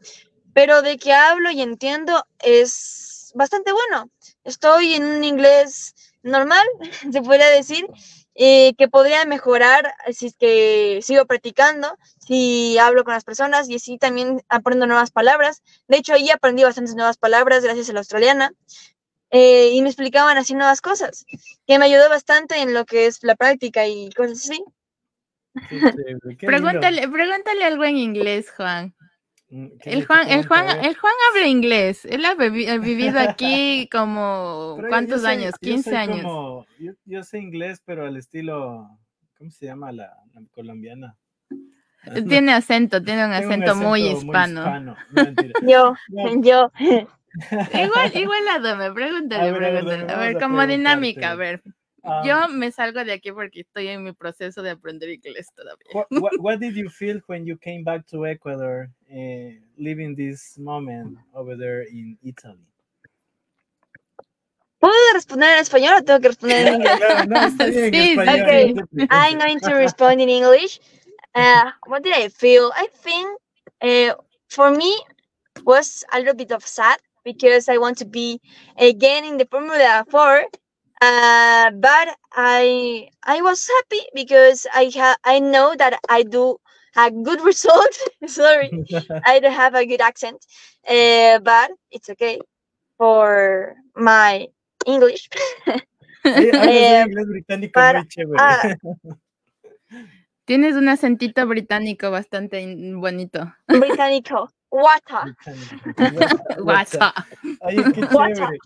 pero de que hablo y entiendo es bastante bueno. Estoy en un inglés normal, se podría decir, eh, que podría mejorar si es que sigo practicando, si hablo con las personas y así también aprendo nuevas palabras. De hecho, ahí aprendí bastantes nuevas palabras gracias a la australiana. Eh, y me explicaban así nuevas cosas, que me ayudó bastante en lo que es la práctica y cosas así. Pregúntale, pregúntale algo en inglés, Juan. Mm, ¿qué El Juan, el? Juan, el Juan habla inglés. Él ha vivido aquí como Pero ¿cuántos soy- años? yo 15 soy años. como- yo, yo sé inglés, pero al estilo, ¿cómo se llama la, la colombiana? Tiene acento, tiene un acento, muy hispano. hispano. No, mentira. Yo, No. yo, Igual, igual a Dome, pregúntale, A ver, a ver, pregúntale. A ver, como dinámica, a ver. Yo me salgo de aquí porque estoy en mi proceso de aprender inglés todavía. What, what, what did you feel when you came back to Ecuador, uh, living this moment over there in Italy? ¿Puedo responder en español o tengo que responder en inglés? No, Sí, español, okay. I'm going to respond in English. Uh, what did I feel? I think uh, for me was a little bit of sad because I want to be again in the Formula 4. Uh, but I I was happy because I ha- I know that I do a good result. Sorry, I don't have a good accent, uh, but it's okay for my English. Oye, hablas un Eh, inglés británico para- muy chévere. ah, Tienes un acentito británico bastante bonito. británico. Water. Británico. WhatsApp. Oye, qué chévere.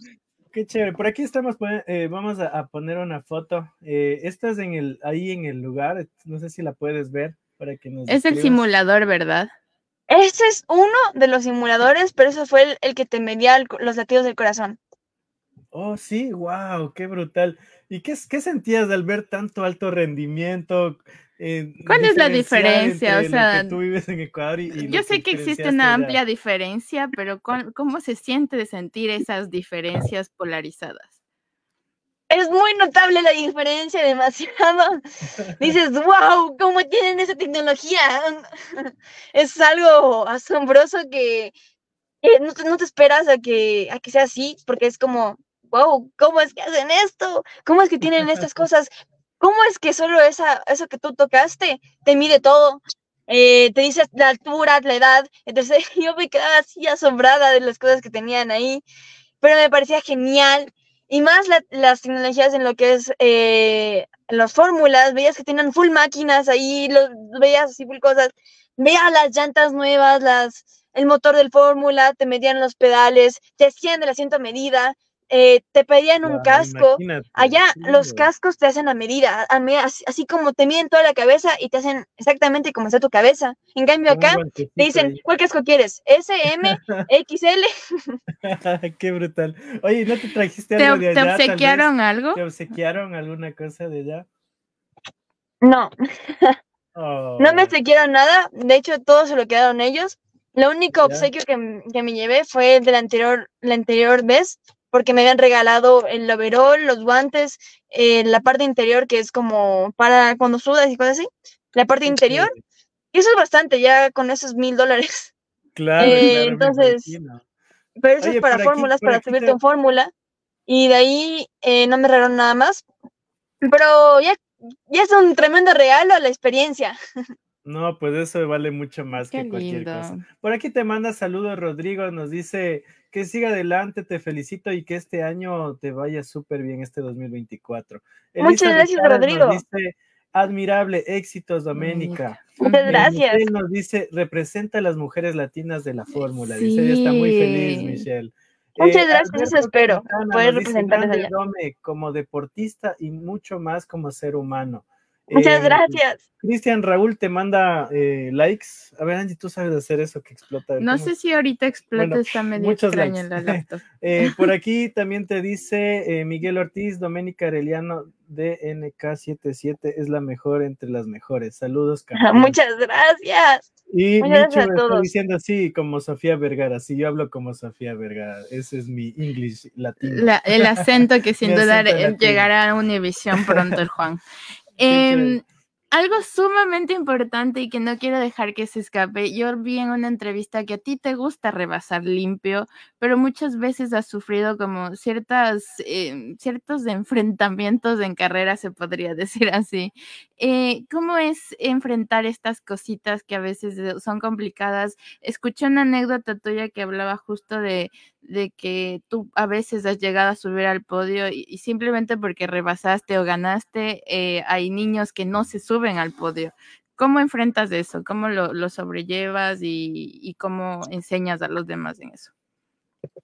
Qué chévere. Por aquí estamos, eh, vamos a, a poner una foto. Eh, estás en el, ahí en el lugar. No sé si la puedes ver para que nos Es el simulador, ¿verdad? Ese es uno de los simuladores, pero ese fue el, el que te medía el los latidos del corazón. Oh, sí, wow, qué brutal. ¿Y qué, qué sentías al ver tanto alto rendimiento? Eh, ¿Cuál es la diferencia? O sea, tú vives en Ecuador y, y lo Yo sé que existe una allá? amplia diferencia, pero ¿cuál- ¿cómo se siente de sentir esas diferencias polarizadas? Es muy notable la diferencia, demasiado. Dices, wow, ¿cómo tienen esa tecnología? Es algo asombroso que, que no, te, no te esperas a que, a que sea así, porque es como, wow, ¿cómo es que hacen esto? ¿Cómo es que tienen estas cosas? ¿Cómo es que solo esa, eso que tú tocaste te mide todo? Eh, te dice la altura, la edad. Entonces yo me quedaba así asombrada de las cosas que tenían ahí, pero me parecía genial. Y más la- las tecnologías en lo que es eh, las fórmulas, veías que tenían full máquinas ahí, los, veías así full cosas, veías las llantas nuevas, las, el motor del fórmula, te medían los pedales, te hacían el asiento a medida, eh, te pedían un casco. imagínate, Allá los cascos te hacen a medida, a así, así como te miden toda la cabeza y te hacen exactamente como está tu cabeza. En cambio acá te dicen, ahí. ¿cuál casco quieres? ¿S, M, XL? Qué brutal. Oye, ¿no te trajiste ¿Te, algo de te allá? tal vez? obsequiaron algo? ¿Te obsequiaron alguna cosa de allá? No, Oh, no me obsequiaron nada, de hecho todo se lo quedaron ellos. Lo único Ya. obsequio que, que me llevé fue el de la anterior, la anterior vez, porque me habían regalado el overol, los guantes, eh, la parte interior que es como para cuando sudas y cosas así, la parte interior, y eso es bastante ya con esos mil dólares. Claro, Eh, claro, entonces. Pero eso Oye, es para fórmulas, para subirte te- en fórmula. Y de ahí eh, no me regalaron nada más. Pero ya, ya es un tremendo regalo la experiencia. No, pues eso vale mucho más Qué que cualquier lindo. cosa. Por aquí te manda saludos, Rodrigo. Nos dice que siga adelante, te felicito y que este año te vaya súper bien, este 2024. Muchas Elisa gracias, Ricardo Rodrigo. Dice, admirable, éxitos, Doménica. Muchas gracias. Michelle nos dice, representa a las mujeres latinas de la fórmula. Dice, ella está muy feliz, Sí. Michelle. Muchas Eh, gracias, eso espero, poder representarles "Grande allá". Dome, como deportista y mucho más como ser humano. Muchas Eh, gracias. Cristian Raúl te manda eh, likes. A ver, Angie, tú sabes hacer eso que explota. No ¿Cómo sé si ahorita explota, Bueno, está medio muchos extraña likes. la laptop. Eh, por aquí también te dice eh, Miguel Ortiz, Doménica Arellano DNK77 es la mejor entre las mejores. Saludos, campeón. Muchas gracias. Y muchas gracias Micho a está todos. diciendo así, como Sofía Vergara. Sí, yo hablo como Sofía Vergara. Ese es mi English latino. La- el acento que sin duda llegará a Univisión pronto el Juan. Em, algo sumamente importante y que no quiero dejar que se escape. Yo vi en una entrevista que a ti te gusta rebasar limpio, pero muchas veces has sufrido como ciertas, em, ciertos enfrentamientos en carrera, se podría decir así. Eh, ¿Cómo es enfrentar estas cositas que a veces eh, son complicadas? Escuché una anécdota tuya que hablaba justo de, de que tú a veces has llegado a subir al podio y, y simplemente porque rebasaste o ganaste, eh, hay niños que no se suben al podio. ¿Cómo enfrentas eso? ¿Cómo lo, lo sobrellevas y, y cómo enseñas a los demás en eso?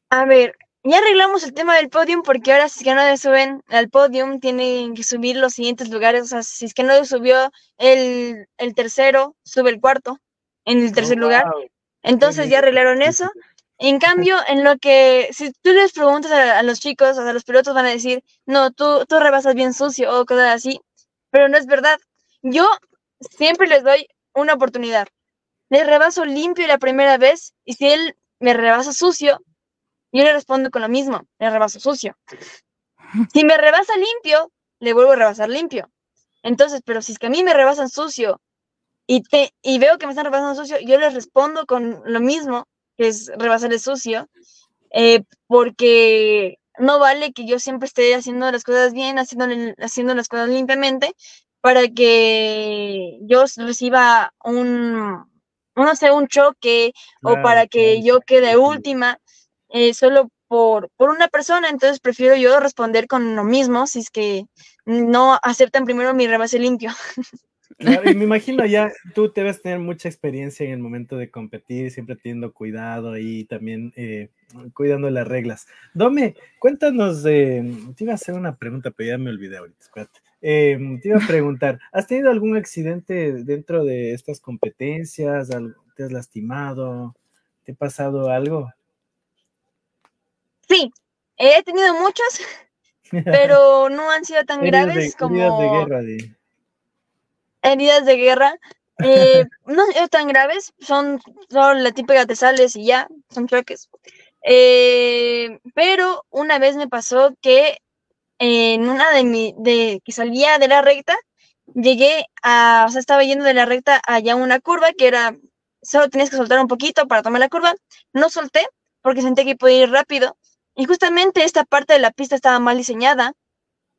A ver, ya arreglamos el tema del podium porque ahora si es que no le suben al podium tienen que subir los siguientes lugares. O sea, si es que no le subió el, el tercero, sube el cuarto en el tercer Oh, lugar. Entonces ya arreglaron eso. En cambio, en lo que, si tú les preguntas a, a los chicos, a los pilotos van a decir, no, tú, tú rebasas bien sucio o cosas así, pero no es verdad. Yo siempre les doy una oportunidad. Les rebaso limpio la primera vez y si él me rebasa sucio, yo le respondo con lo mismo, le rebaso sucio. Si me rebasa limpio, le vuelvo a rebasar limpio. Entonces, pero si es que a mí me rebasan sucio y, te, y veo que me están rebasando sucio, yo les respondo con lo mismo, que es rebasarle sucio, eh, porque no vale que yo siempre esté haciendo las cosas bien, haciendo, haciendo las cosas limpiamente, para que yo reciba un, no sé, un choque o para que yo quede última, eh, solo por, por una persona, entonces prefiero yo responder con lo mismo, si es que no aceptan primero mi rebase limpio. Claro, y me imagino ya tú debes tener mucha experiencia en el momento de competir, siempre teniendo cuidado y también eh, cuidando las reglas. Dome, cuéntanos, de, te iba a hacer una pregunta, pero ya me olvidé ahorita, espérate. Eh, te iba a preguntar, ¿has tenido algún accidente dentro de estas competencias? ¿Te has lastimado? ¿Te ha pasado algo? Sí, he tenido muchos, pero no han sido tan graves como... Heridas de guerra, de heridas de guerra. Eh, no son tan graves, son, son la típica te sales y ya, son choques. Eh, pero una vez me pasó que en una de mi, de que salía de la recta, llegué a, o sea, estaba yendo de la recta allá una curva que era, solo tenías que soltar un poquito para tomar la curva, no solté porque sentí que podía ir rápido y justamente esta parte de la pista estaba mal diseñada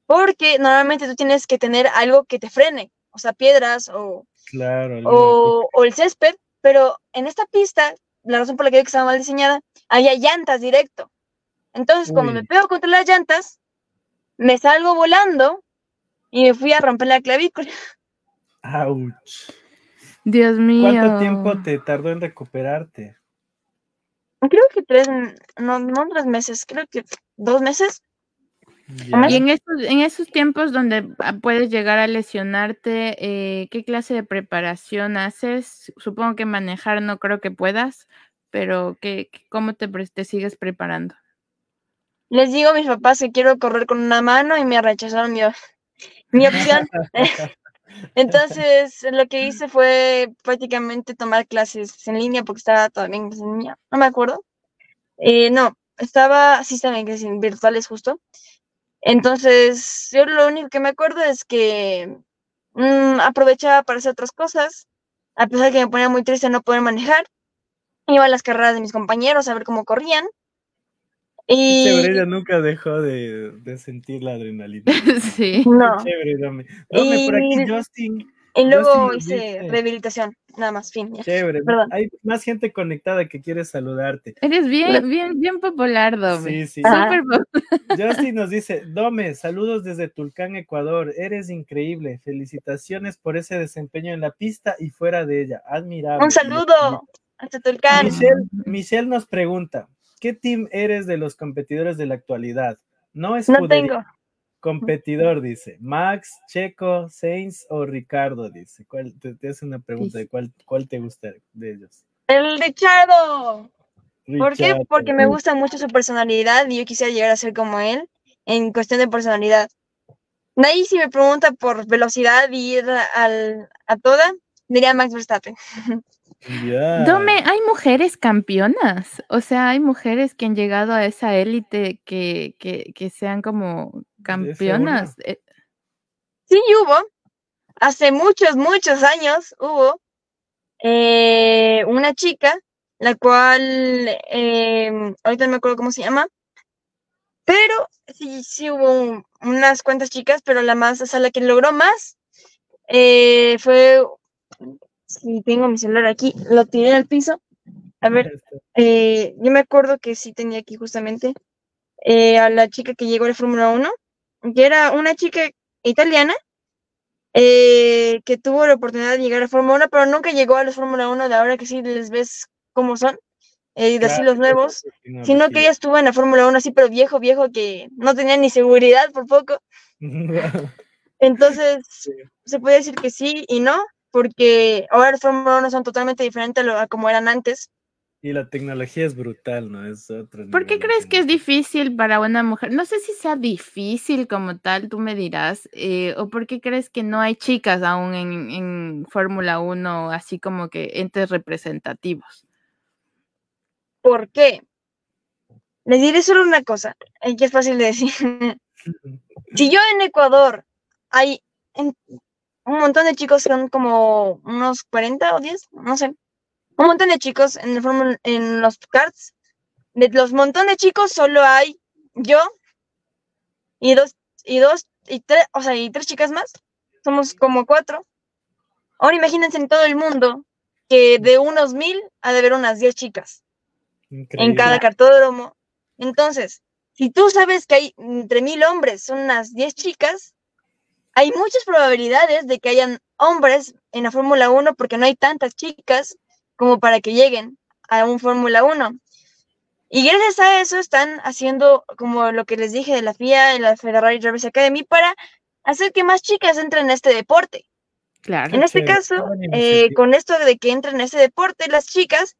porque normalmente tú tienes que tener algo que te frene, o sea, piedras o, o, el césped, pero en esta pista, la razón por la que estaba mal diseñada, había llantas directo. Entonces, cuando me pego contra las llantas, me salgo volando y me fui a romper la clavícula. ¡Auch! Dios mío. ¿Cuánto tiempo te tardó en recuperarte? Creo que tres, no, no tres meses, creo que dos meses. Y en esos, en esos tiempos donde ah, puedes llegar a lesionarte, eh, ¿qué clase de preparación haces? Supongo que manejar no creo que puedas, pero ¿qué, ¿cómo te, te sigues preparando? Les digo a mis papás que quiero correr con una mano y me rechazaron mi, mi opción. Entonces, lo que hice fue prácticamente tomar clases en línea porque estaba todavía en línea, no me acuerdo. Eh, no, estaba, sí, estaba en virtuales justo. Entonces, yo lo único que me acuerdo es que mm, aprovechaba para hacer otras cosas, a pesar de que me ponía muy triste no poder manejar. Iba a las carreras de mis compañeros a ver cómo corrían. Y... Chévere, ella nunca dejó de, de sentir la adrenalina. sí. No. Chévere, dame. Dame Y- por aquí, Justin. Y luego hice dice- rehabilitación, nada más, fin. ya. Chévere. Perdón. Hay más gente conectada que quiere saludarte. Eres bien, bien, bien popular, Dome. Sí, sí. Súper popular. Justin nos dice, Dome, saludos desde Tulcán, Ecuador. Eres increíble. Felicitaciones por ese desempeño en la pista y fuera de ella. Admirable. Un saludo hasta Tulcán. Michelle, Michelle nos pregunta, ¿qué team eres de los competidores de la actualidad? No es No tengo. Competidor, dice. Max, Checo, Sainz o Ricardo, dice. ¿Cuál, te, te hace una pregunta de cuál, cuál te gusta de ellos. El Richardo. ¿Por qué? Porque me gusta mucho su personalidad y yo quisiera llegar a ser como él en cuestión de personalidad. De ahí si me pregunta por velocidad y ir al, a toda, diría Max Verstappen. Ya. Dome, hay mujeres campeonas. O sea, hay mujeres que han llegado a esa élite que, que, que sean como campeonas. Eh, Sí, hubo. Hace muchos, muchos años hubo eh, una chica, la cual, eh, ahorita no me acuerdo cómo se llama, pero sí, sí hubo un- unas cuantas chicas, pero la más, o sea, la que logró más eh, fue, si tengo mi celular aquí, lo tiré al piso. A ver, eh, yo me acuerdo que sí tenía aquí justamente eh, a la chica que llegó a la Fórmula 1, que era una chica italiana eh, que tuvo la oportunidad de llegar a Fórmula 1, pero nunca llegó a la Fórmula 1 de ahora que sí les ves cómo son, eh, y así los nuevos, no, sino que ella estuvo en la Fórmula 1 así, pero viejo, viejo, que no tenía ni seguridad por poco. Entonces, Sí. se puede decir que sí y no, porque ahora las Fórmula 1 son totalmente diferentes a, lo- a como eran antes. Y la tecnología es brutal, ¿no? Es otro ¿Por qué crees que es difícil para una mujer? No sé si sea difícil como tal, tú me dirás, eh, o por qué crees que no hay chicas aún en, en Fórmula 1, así como que entes representativos. ¿Por qué? Les diré solo una cosa, que es fácil de decir. si yo en Ecuador hay en- un montón de chicos, son como unos 40 o 10, no sé, un montón de chicos en, el en los karts, de los montón de chicos solo hay yo y dos, y dos, y tres, o sea, y tres chicas más, somos como cuatro. Ahora imagínense en todo el mundo que de unos mil ha de haber unas 10 chicas en cada cartódromo. Entonces, si tú sabes que hay entre mil hombres, son unas 10 chicas, hay muchas probabilidades de que hayan hombres en la Fórmula 1 porque no hay tantas chicas como para que lleguen a un Fórmula 1. Y gracias a eso están haciendo como lo que les dije de la FIA y la Ferrari Drivers Academy para hacer que más chicas entren a este deporte. Claro. En este caso, buena eh, con esto de que entren a ese deporte, las chicas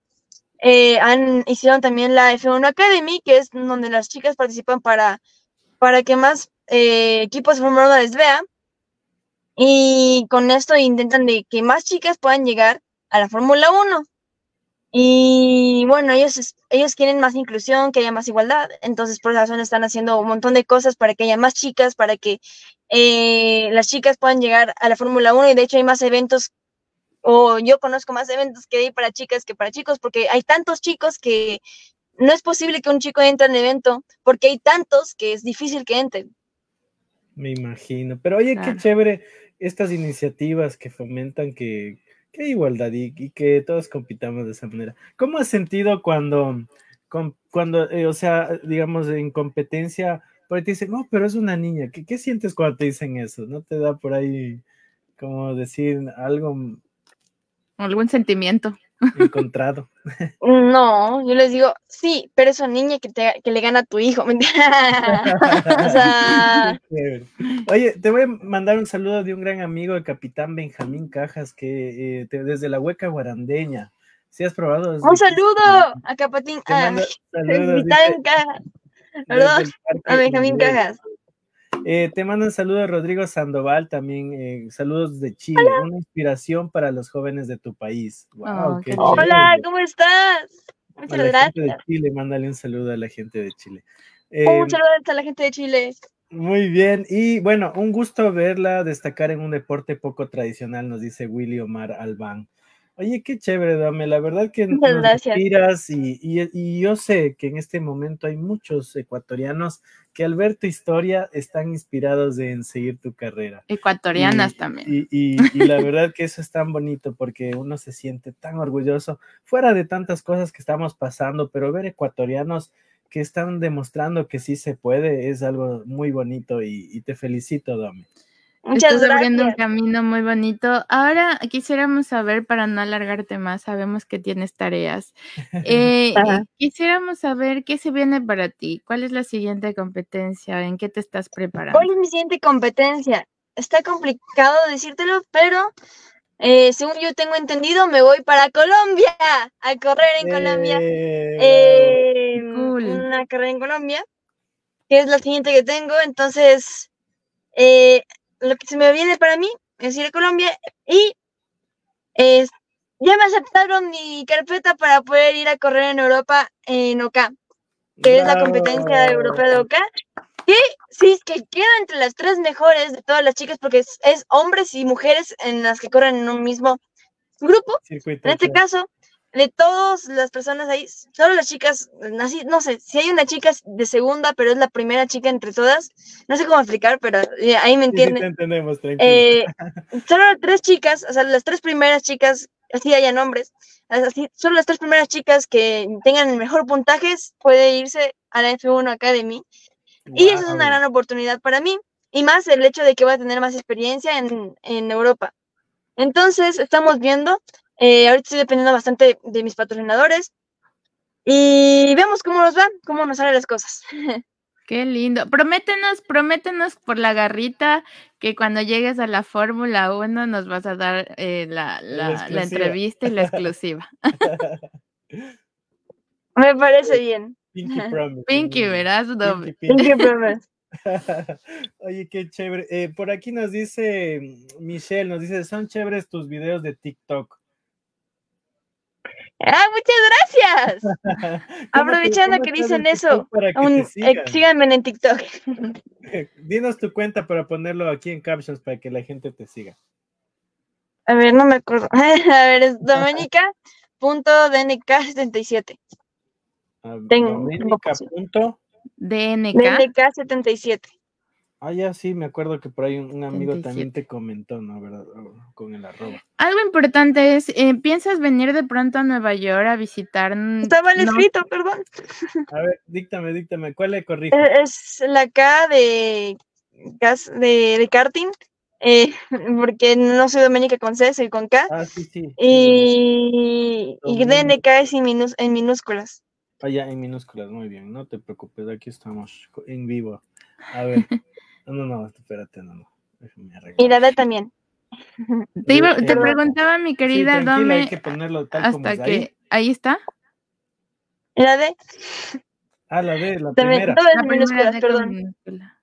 eh, han, hicieron también la F1 Academy, que es donde las chicas participan para, para que más eh, equipos de Fórmula 1 les vean. Y con esto intentan de que más chicas puedan llegar a la Fórmula 1. Y bueno, ellos, ellos quieren más inclusión, que haya más igualdad. Entonces, por esa razón están haciendo un montón de cosas para que haya más chicas, para que eh, las chicas puedan llegar a la Fórmula 1. Y de hecho hay más eventos, o yo conozco más eventos que hay para chicas que para chicos, porque hay tantos chicos que no es posible que un chico entre en el evento, porque hay tantos que es difícil que entren. Me imagino. Pero oye, qué Claro. chévere estas iniciativas que fomentan que, hay igualdad y, que todos compitamos de esa manera. ¿Cómo has sentido cuando, cuando eh, o sea, digamos, en competencia, por ahí te dicen, no, pero es una niña? ¿Qué, qué sientes cuando te dicen eso? ¿No te da por ahí como decir algo Algún sentimiento. Encontrado? No, yo les digo, sí, pero es una niña que, te, que le gana a tu hijo. o sea. Oye, te voy a mandar un saludo de un gran amigo, el capitán Benjamín Cajas, que eh, te- desde la hueca guarandeña. Si has probado? es un saludo a Capatín, Te a manda saludos, dice, Cajas, desde perdón, a Benjamín. Cajas. Eh, te mandan saludos Rodrigo Sandoval también, eh, saludos de Chile, una inspiración para los jóvenes de tu país. Wow, Oh, qué. Hola, ¿cómo estás? A Muchas la gente de gracias. Chile, mándale un saludo a la gente de Chile. Un Eh, saludo a la gente de Chile. Muy bien, y bueno, un gusto verla destacar en un deporte poco tradicional, nos dice Willy Omar Albán. Oye, qué chévere, Dame, la verdad que Muchas nos gracias. inspiras y, y- y yo sé que en este momento hay muchos ecuatorianos que al ver tu historia están inspirados en seguir tu carrera. Ecuatorianas Y- también. Y, y- y la verdad que eso es tan bonito porque uno se siente tan orgulloso, fuera de tantas cosas que estamos pasando, pero ver ecuatorianos que están demostrando que sí se puede es algo muy bonito y, y te felicito, Domi. Muchas Estás abriendo un gracias. camino muy bonito. Ahora quisiéramos saber, para no alargarte más, sabemos que tienes tareas. Eh, quisiéramos saber qué se viene para ti. ¿Cuál es la siguiente competencia? ¿En qué te estás preparando? ¿Cuál es mi siguiente competencia? Está complicado decírtelo, pero eh, según yo tengo entendido, me voy para Colombia a correr en Colombia. Eh, eh, Cool. Una carrera en Colombia, que es la siguiente que tengo. Entonces, eh, lo que se me viene para mí es ir a Colombia y eh, ya me aceptaron mi carpeta para poder ir a correr en Europa en OK, que es la competencia europea de OK. Que sí, es que quedo entre las tres mejores de todas las chicas, porque es, es hombres y mujeres en las que corren en un mismo grupo. Circuito, En este caso, de todas las personas ahí, solo las chicas, así, no sé, si hay una chica de segunda, pero es la primera chica entre todas, no sé cómo explicar, pero eh, ahí me Sí, sí, te entienden. entendemos. Eh, solo tres chicas, o sea, las tres primeras chicas, así hayan hombres, así, solo las tres primeras chicas que tengan el mejor puntaje puede irse a la F1 Academy. Y eso es una gran oportunidad para mí, y más el hecho de que voy a tener más experiencia en, en Europa. Entonces, estamos viendo, eh, ahorita estoy dependiendo bastante de mis patrocinadores, y vemos cómo nos va, cómo nos salen las cosas. Qué lindo. Prométenos, prométenos por la garrita que cuando llegues a la Fórmula 1 nos vas a dar eh, la, la- entrevista y la exclusiva. Me parece bien. Pinky Promise. Pinky, verás. Pinky, Pinky. Thank you very much. Oye, qué chévere. Eh, por aquí nos dice mm, Michelle, nos dice, son chéveres tus videos de TikTok. ¡Ah, muchas gracias! ¿Cómo te- Aprovechando que dicen eso, que Un- eh, síganme en TikTok. Dinos tu cuenta para ponerlo aquí en captions para que la gente te siga. A ver, no me acuerdo. A ver, es domenica.dnk77. Ah, Tengo- Doménica tengo posible. punto- DNK. DNK77. Ah, ya sí, me acuerdo que por ahí un, un amigo también 77. te comentó, ¿no? ¿Verdad? Con el arroba. Algo importante es, eh, ¿piensas venir de pronto a Nueva York a visitar? Está mal no- escrito, perdón. A ver, díctame, díctame, ¿cuál le corrijo? Eh, Es la K de, de, de karting, eh, porque no soy Doménica con C, soy con K. Ah, sí, sí. Y, y. DNK es en, minúsculas. Ah, ya, en minúsculas, muy bien, no te preocupes, aquí estamos en vivo. A ver, no, no, no, espérate, no, no, déjame arreglar. Y la D también. Te, iba- te preguntaba, mi Sí, querida Dome, hay que ponerlo tal como hasta es ahí. que... Ahí está. Y la D Ah, la D, la también. primera. Todo es La primera D perdón.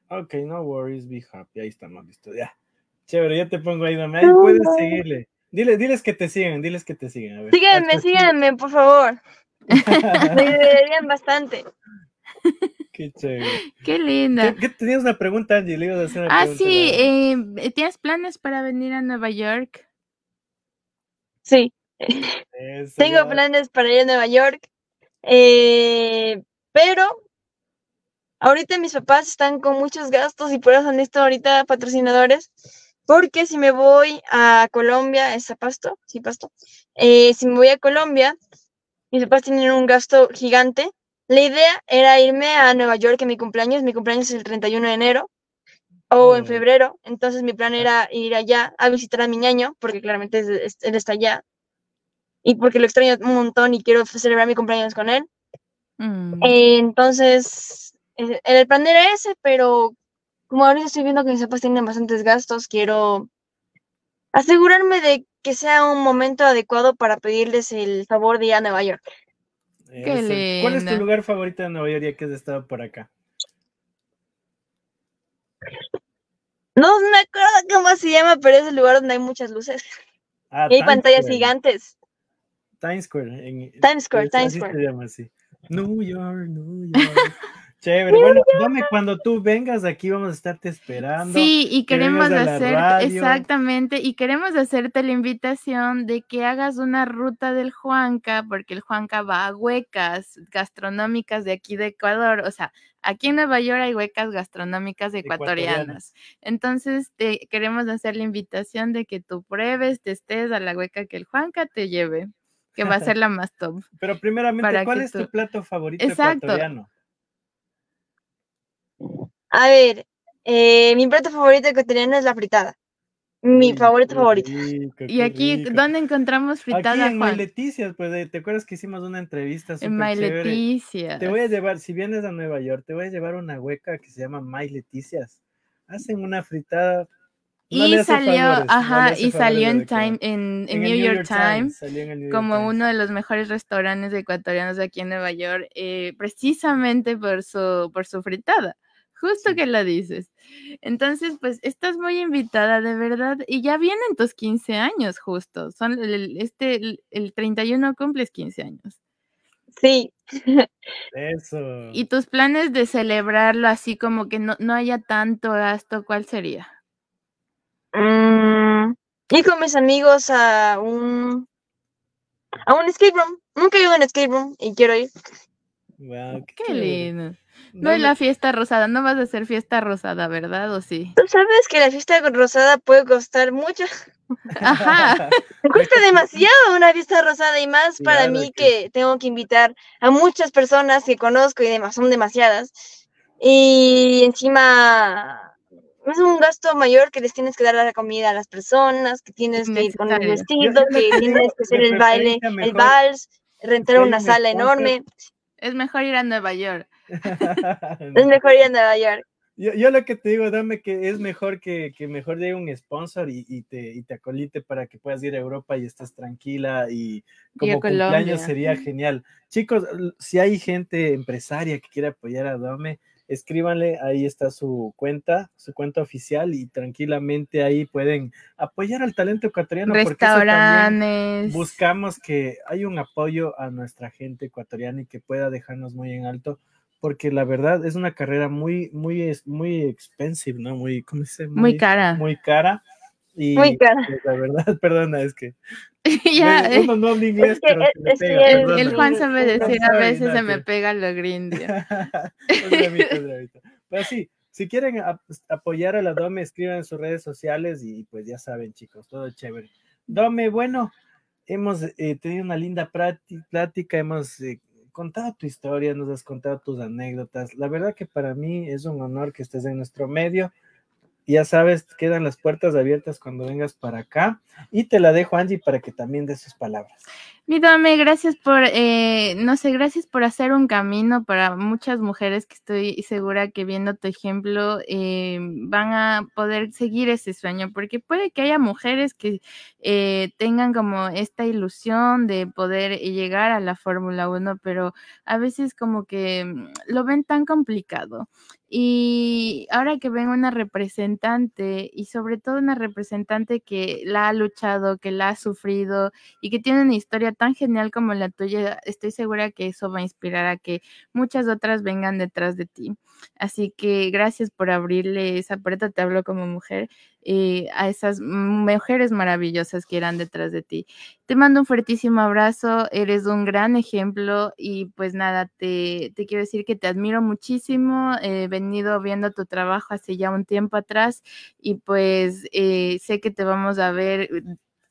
Ok, no worries, be happy, ahí estamos, listo, ya. Chévere, ya te pongo ahí, dame, ahí puedes seguirle. Dile, diles que te sigan, diles que te sigan, a ver. Síganme, Hasta síganme, por favor. Me ayudarían bastante. Qué chévere. Qué linda. ¿Qué, qué tenías una pregunta, Angie? Le ibas a hacer una Ah, pregunta, sí, eh, ¿tienes planes para venir a Nueva York? Sí, Eso, tengo ya. planes para ir a Nueva York. eh, pero ahorita mis papás están con muchos gastos y por eso necesito ahorita patrocinadores. Porque si me voy a Colombia, ¿es a Pasto? Sí, Pasto. Eh, si me voy a Colombia, mis papás tienen un gasto gigante. La idea era irme a Nueva York en mi cumpleaños. Mi cumpleaños es el 31 de enero o en Oh. febrero. Entonces mi plan era ir allá a visitar a mi ñaño, porque claramente él está allá. Y porque lo extraño un montón y quiero celebrar mi cumpleaños con él. Mm, entonces, eh, el plan era ese, pero como ahorita estoy viendo que mis papás tienen bastantes gastos, quiero asegurarme de que sea un momento adecuado para pedirles el favor de ir a Nueva York. Qué Eso. ¿Cuál es tu lugar favorito de Nueva York ya que has estado por acá? No me acuerdo cómo se llama, pero es el lugar donde hay muchas luces Ah, y hay Times pantallas Square. gigantes. Times Square. en- Times Square, es- Times Square. se llama así. New York, New York. Chévere. Bueno, dame cuando tú vengas aquí, vamos a estarte esperando. Sí, y que queremos hacer, exactamente, y queremos hacerte la invitación de que hagas una ruta del Juanca, porque el Juanca va a huecas gastronómicas de aquí de Ecuador, o sea, aquí en Nueva York hay huecas gastronómicas Ecuatorianas. ecuatorianas. Entonces, te queremos hacer la invitación de que tú pruebes, te estés a la hueca que el Juanca te lleve, que va a ser la más top. Pero primeramente, ¿cuál es tú- tu plato favorito Exacto. ecuatoriano? A ver, eh, mi plato favorito ecuatoriano es la fritada. Mi Uy, favorito favorito. rico, Y aquí, rico. ¿dónde encontramos Aquí fritada, en My Juan? Pues, eh, ¿te acuerdas que hicimos una entrevista En súper My chévere? Leticia. Te voy a llevar, si vienes a Nueva York, te voy a llevar una hueca que se llama My Leticias. Hacen una fritada. no Y salió, favores, ajá, y salió en Time, en, en New York Times, en York como Times. uno de los mejores restaurantes ecuatorianos aquí en Nueva York, eh, precisamente por su, por su fritada. Justo Sí. que lo dices. Entonces, pues, estás muy invitada, de verdad. Y ya vienen tus 15 años, justo. Son el, el- este, el, el 31 cumples 15 años. Sí, Eso. Y tus planes de celebrarlo así como que no, no haya tanto gasto, ¿cuál sería? Mm, ir con mis amigos a un a un escape room. Nunca he ido a un escape room y quiero ir. Wow, qué lindo. No es la fiesta rosada, no vas a hacer fiesta rosada, ¿verdad? ¿O sí? Tú sabes que la fiesta rosada puede costar mucho. Ajá. Me cuesta demasiado una fiesta rosada y más para Claro mí que que tengo que invitar a muchas personas que conozco y demás, son demasiadas. Y encima es un gasto mayor que les tienes que dar la comida a las personas, que tienes que ir con el vestido, que tienes que hacer el baile, el vals, rentar una un sala enorme. Es mejor ir a Nueva York. Es mejor ir a Nueva York. Yo, yo, lo que te digo, dame que es mejor que, que mejor llegue un sponsor y, y, te, y te acolite para que puedas ir a Europa y estés tranquila y como y cumpleaños sería genial. Chicos, si hay gente empresaria que quiere apoyar a Dome, escríbanle, ahí está su cuenta, su cuenta oficial y tranquilamente ahí pueden apoyar al talento ecuatoriano. Restaurantes. buscamos que hay un apoyo a nuestra gente ecuatoriana y que pueda dejarnos muy en alto, porque la verdad es una carrera muy, muy, muy expensive, ¿no? Muy, ¿cómo se dice? Muy, cara. Muy cara. Y muy cara. Pues, la verdad, perdona, es que ya, uno no habla inglés, es que, pero es pega, el, el, Juan sabe decir a veces se me pega lo grindio. pero sí, si quieren apoyar a la Dome, escriban en sus redes sociales y pues ya saben, chicos, todo chévere. Dome, bueno, hemos eh, tenido una linda plática, hemos eh, contado tu historia, nos has contado tus anécdotas. La verdad que para mí es un honor que estés en nuestro medio ya sabes, quedan las puertas abiertas cuando vengas para acá y te la dejo Angie para que también dé sus palabras. Mi Dame, gracias por, eh, no sé, gracias por hacer un camino para muchas mujeres que estoy segura que viendo tu ejemplo eh, van a poder seguir ese sueño, porque puede que haya mujeres que eh, tengan como esta ilusión de poder llegar a la Fórmula 1, pero a veces como que mm, lo ven tan complicado. Y ahora que ven una representante y sobre todo una representante que la ha luchado, que la ha sufrido y que tiene una historia tan genial como la tuya, estoy segura que eso va a inspirar a que muchas otras vengan detrás de ti. Así que gracias por abrirle esa puerta, te hablo como mujer, eh, a esas mujeres maravillosas que eran detrás de ti. Te mando un fuertísimo abrazo, eres un gran ejemplo y pues nada, te, te quiero decir que te admiro muchísimo, he venido viendo tu trabajo hace ya un tiempo atrás y pues eh, sé que te vamos a ver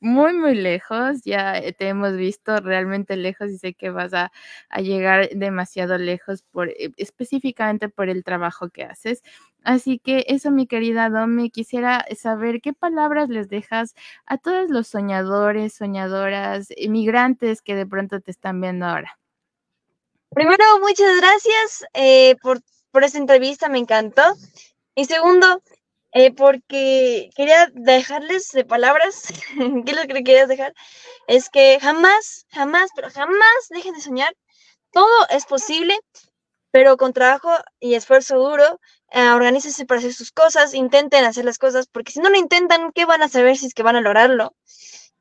muy, muy lejos, ya te hemos visto realmente lejos y sé que vas a, a llegar demasiado lejos por, eh, específicamente por el trabajo que haces. Así que eso, mi querida Domi, quisiera saber qué palabras les dejas a todos los soñadores, soñadoras, inmigrantes que de pronto te están viendo ahora. Primero, muchas gracias eh, por, por esta entrevista, me encantó. Y segundo, eh, porque quería dejarles de palabras, ¿qué lo que querías dejar? Es que jamás, jamás, pero jamás dejen de soñar. Todo es posible, pero con trabajo y esfuerzo duro, eh, para hacer sus cosas, intenten hacer las cosas, porque si no lo intentan, ¿qué van a saber si es que van a lograrlo?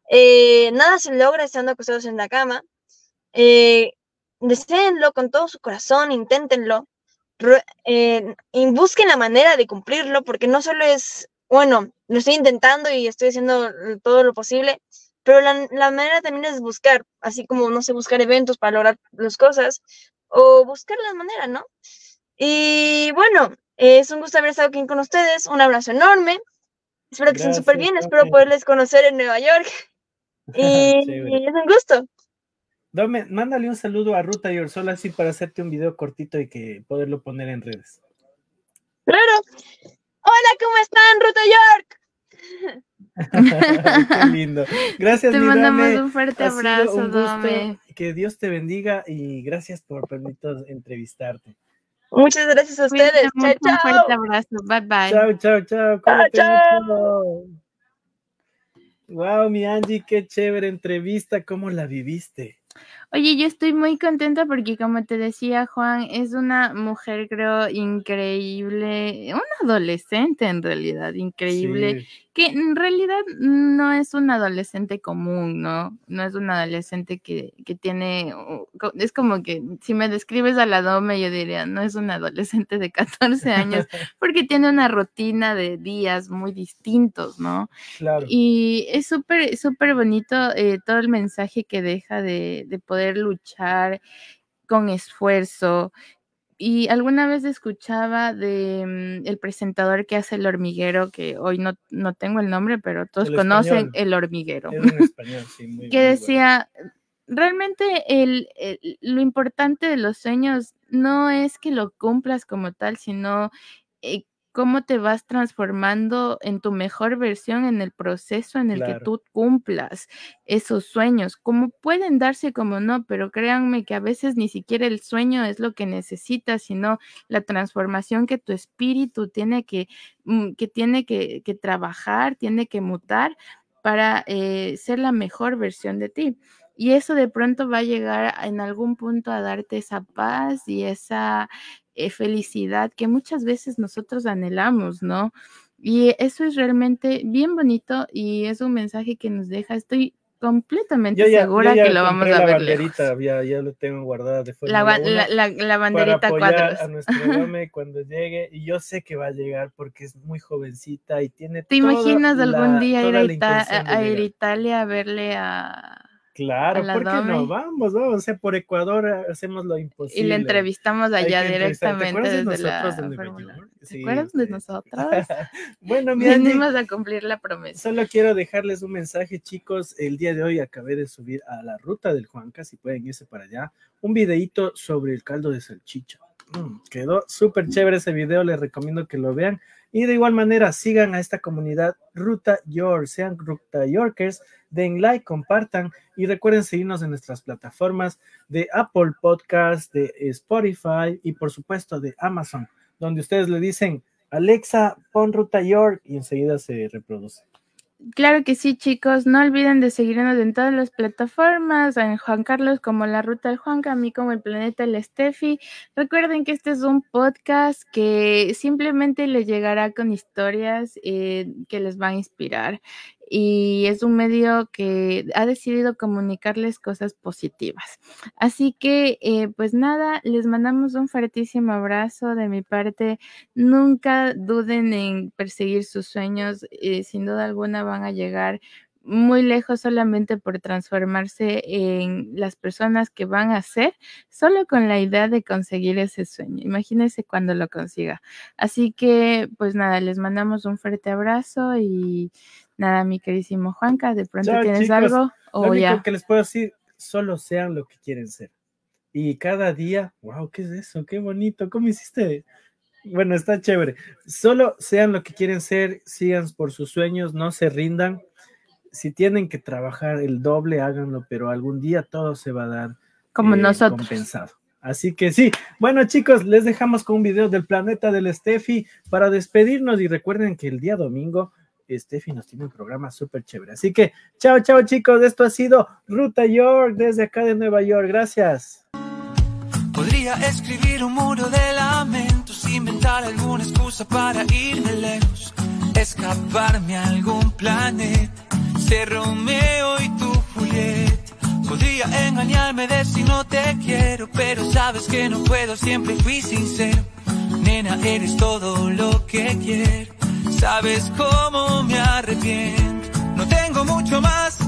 Eh, nada se logra estando acostados en la cama. Eh, deseenlo con todo su corazón, inténtenlo eh, busquen la manera de cumplirlo, porque no solo es, bueno, lo estoy intentando y estoy haciendo todo lo posible, pero la, la manera también es buscar, así como, no sé, buscar eventos para lograr las cosas, o buscar la manera, ¿no? Y bueno, es un gusto haber estado aquí con ustedes, un abrazo enorme, espero que estén súper bien, espero poderles conocer en Nueva York, y es un gusto. Dame, mándale un saludo a Ruta y Orsola así para hacerte un video cortito y que poderlo poner en redes. Claro. Hola, ¿cómo están, Ruta York? Qué lindo. Gracias, Te mandamos un fuerte abrazo, Dame. Que Dios te bendiga y gracias por permitirnos entrevistarte. Muchas gracias a ustedes. Chao, chao. Un fuerte abrazo. Bye, bye. Chao, chao, chao. Chao, chao. Wow, mi Angie, qué chévere entrevista. ¿Cómo la viviste? Oye, yo estoy muy contenta porque como te decía Juan, es una mujer creo increíble, una adolescente en realidad, increíble, que en realidad no es un adolescente común, ¿no? No es un adolescente que, que tiene, es como que si me describes a la Dome, yo diría, no es un adolescente de 14 años, porque tiene una rutina de días muy distintos, ¿no? Claro. Y es súper, súper bonito eh, todo el mensaje que deja de, de poder luchar con esfuerzo, y alguna vez escuchaba de mm, el presentador que hace el hormiguero, que hoy no, no tengo el nombre, pero todos conocen el hormiguero. que decía, realmente el, lo importante de los sueños no es que lo cumplas como tal, sino eh, cómo te vas transformando en tu mejor versión en el proceso en el que tú cumplas esos sueños, como pueden darse como no, pero créanme que a veces ni siquiera el sueño es lo que necesitas, sino la transformación que tu espíritu tiene que, mm, que tiene que, trabajar, tiene que mutar para eh, ser la mejor versión de ti. Y eso de pronto va a llegar en algún punto a darte esa paz y esa eh, felicidad que muchas veces nosotros anhelamos, ¿no? Y eso es realmente bien bonito y es un mensaje que nos deja. Estoy completamente segura que lo vamos a la ver. Banderita, ya, ya, lo tengo guardada de la, la, la, banderita para a nuestro cuando llegue y yo sé que va a llegar porque es muy jovencita y tiene ¿Te imaginas algún día ir a Italia a verle a Claro, ¿por qué no? Vamos, vamos, o sea, por Ecuador hacemos lo imposible. Y le entrevistamos allá directamente ¿Te desde la ¿Te acuerdas de nosotros? bueno, mira, venimos a cumplir la promesa. Solo quiero dejarles un mensaje, chicos. El día de hoy acabé de subir a la ruta del Juanca, si pueden irse para allá, un videito sobre el caldo de salchicha. Mm, quedó súper chévere ese video, les recomiendo que lo vean. Y de igual manera, sigan a esta comunidad Ruta York, sean Ruta Yorkers, den like, compartan y recuerden seguirnos en nuestras plataformas de Apple Podcast, de Spotify y por supuesto de Amazon, donde ustedes le dicen, Alexa, pon Ruta York y enseguida se reproduce. Claro que sí, chicos. No olviden de seguirnos en todas las plataformas, en Juan Carlos como La Ruta del Juan, a mí como El Planeta El Steffi. Recuerden que este es un podcast que simplemente les llegará con historias eh, que les va a inspirar y es un medio que ha decidido comunicarles cosas positivas. Así que, eh, pues nada, les mandamos un fuertísimo abrazo de mi parte. Nunca duden en perseguir sus sueños, eh, sin duda alguna van a llegar muy lejos solamente por transformarse en las personas que van a ser, solo con la idea de conseguir ese sueño. Imagínense cuando lo consiga. Así que, pues nada, les mandamos un fuerte abrazo y Nada, mi queridísimo Juanca, de pronto tienes algo o lo único que les puedo decir, solo sean lo que quieren ser. Y cada día, wow, ¿qué es eso? Qué bonito, ¿cómo hiciste? Bueno, está chévere. Solo sean lo que quieren ser, sigan por sus sueños, no se rindan. Si tienen que trabajar el doble, háganlo, pero algún día todo se va a dar como eh, nosotros. compensado. Así que sí, bueno chicos, les dejamos con un video del planeta del Steffi para despedirnos y recuerden que el día domingo Steffi nos tiene un programa súper chévere. Así que, chao, chao chicos, esto ha sido Ruta York desde acá de Nueva York. Gracias. Podría escribir un muro de lamentos, inventar alguna excusa para irme lejos, escaparme a algún planeta, ser Romeo y tu Juliet. Podría engañarme de si no te quiero, pero sabes que no puedo, siempre fui sincero. Nena, eres todo lo que quiero sabes cómo me arrepiento. No tengo mucho más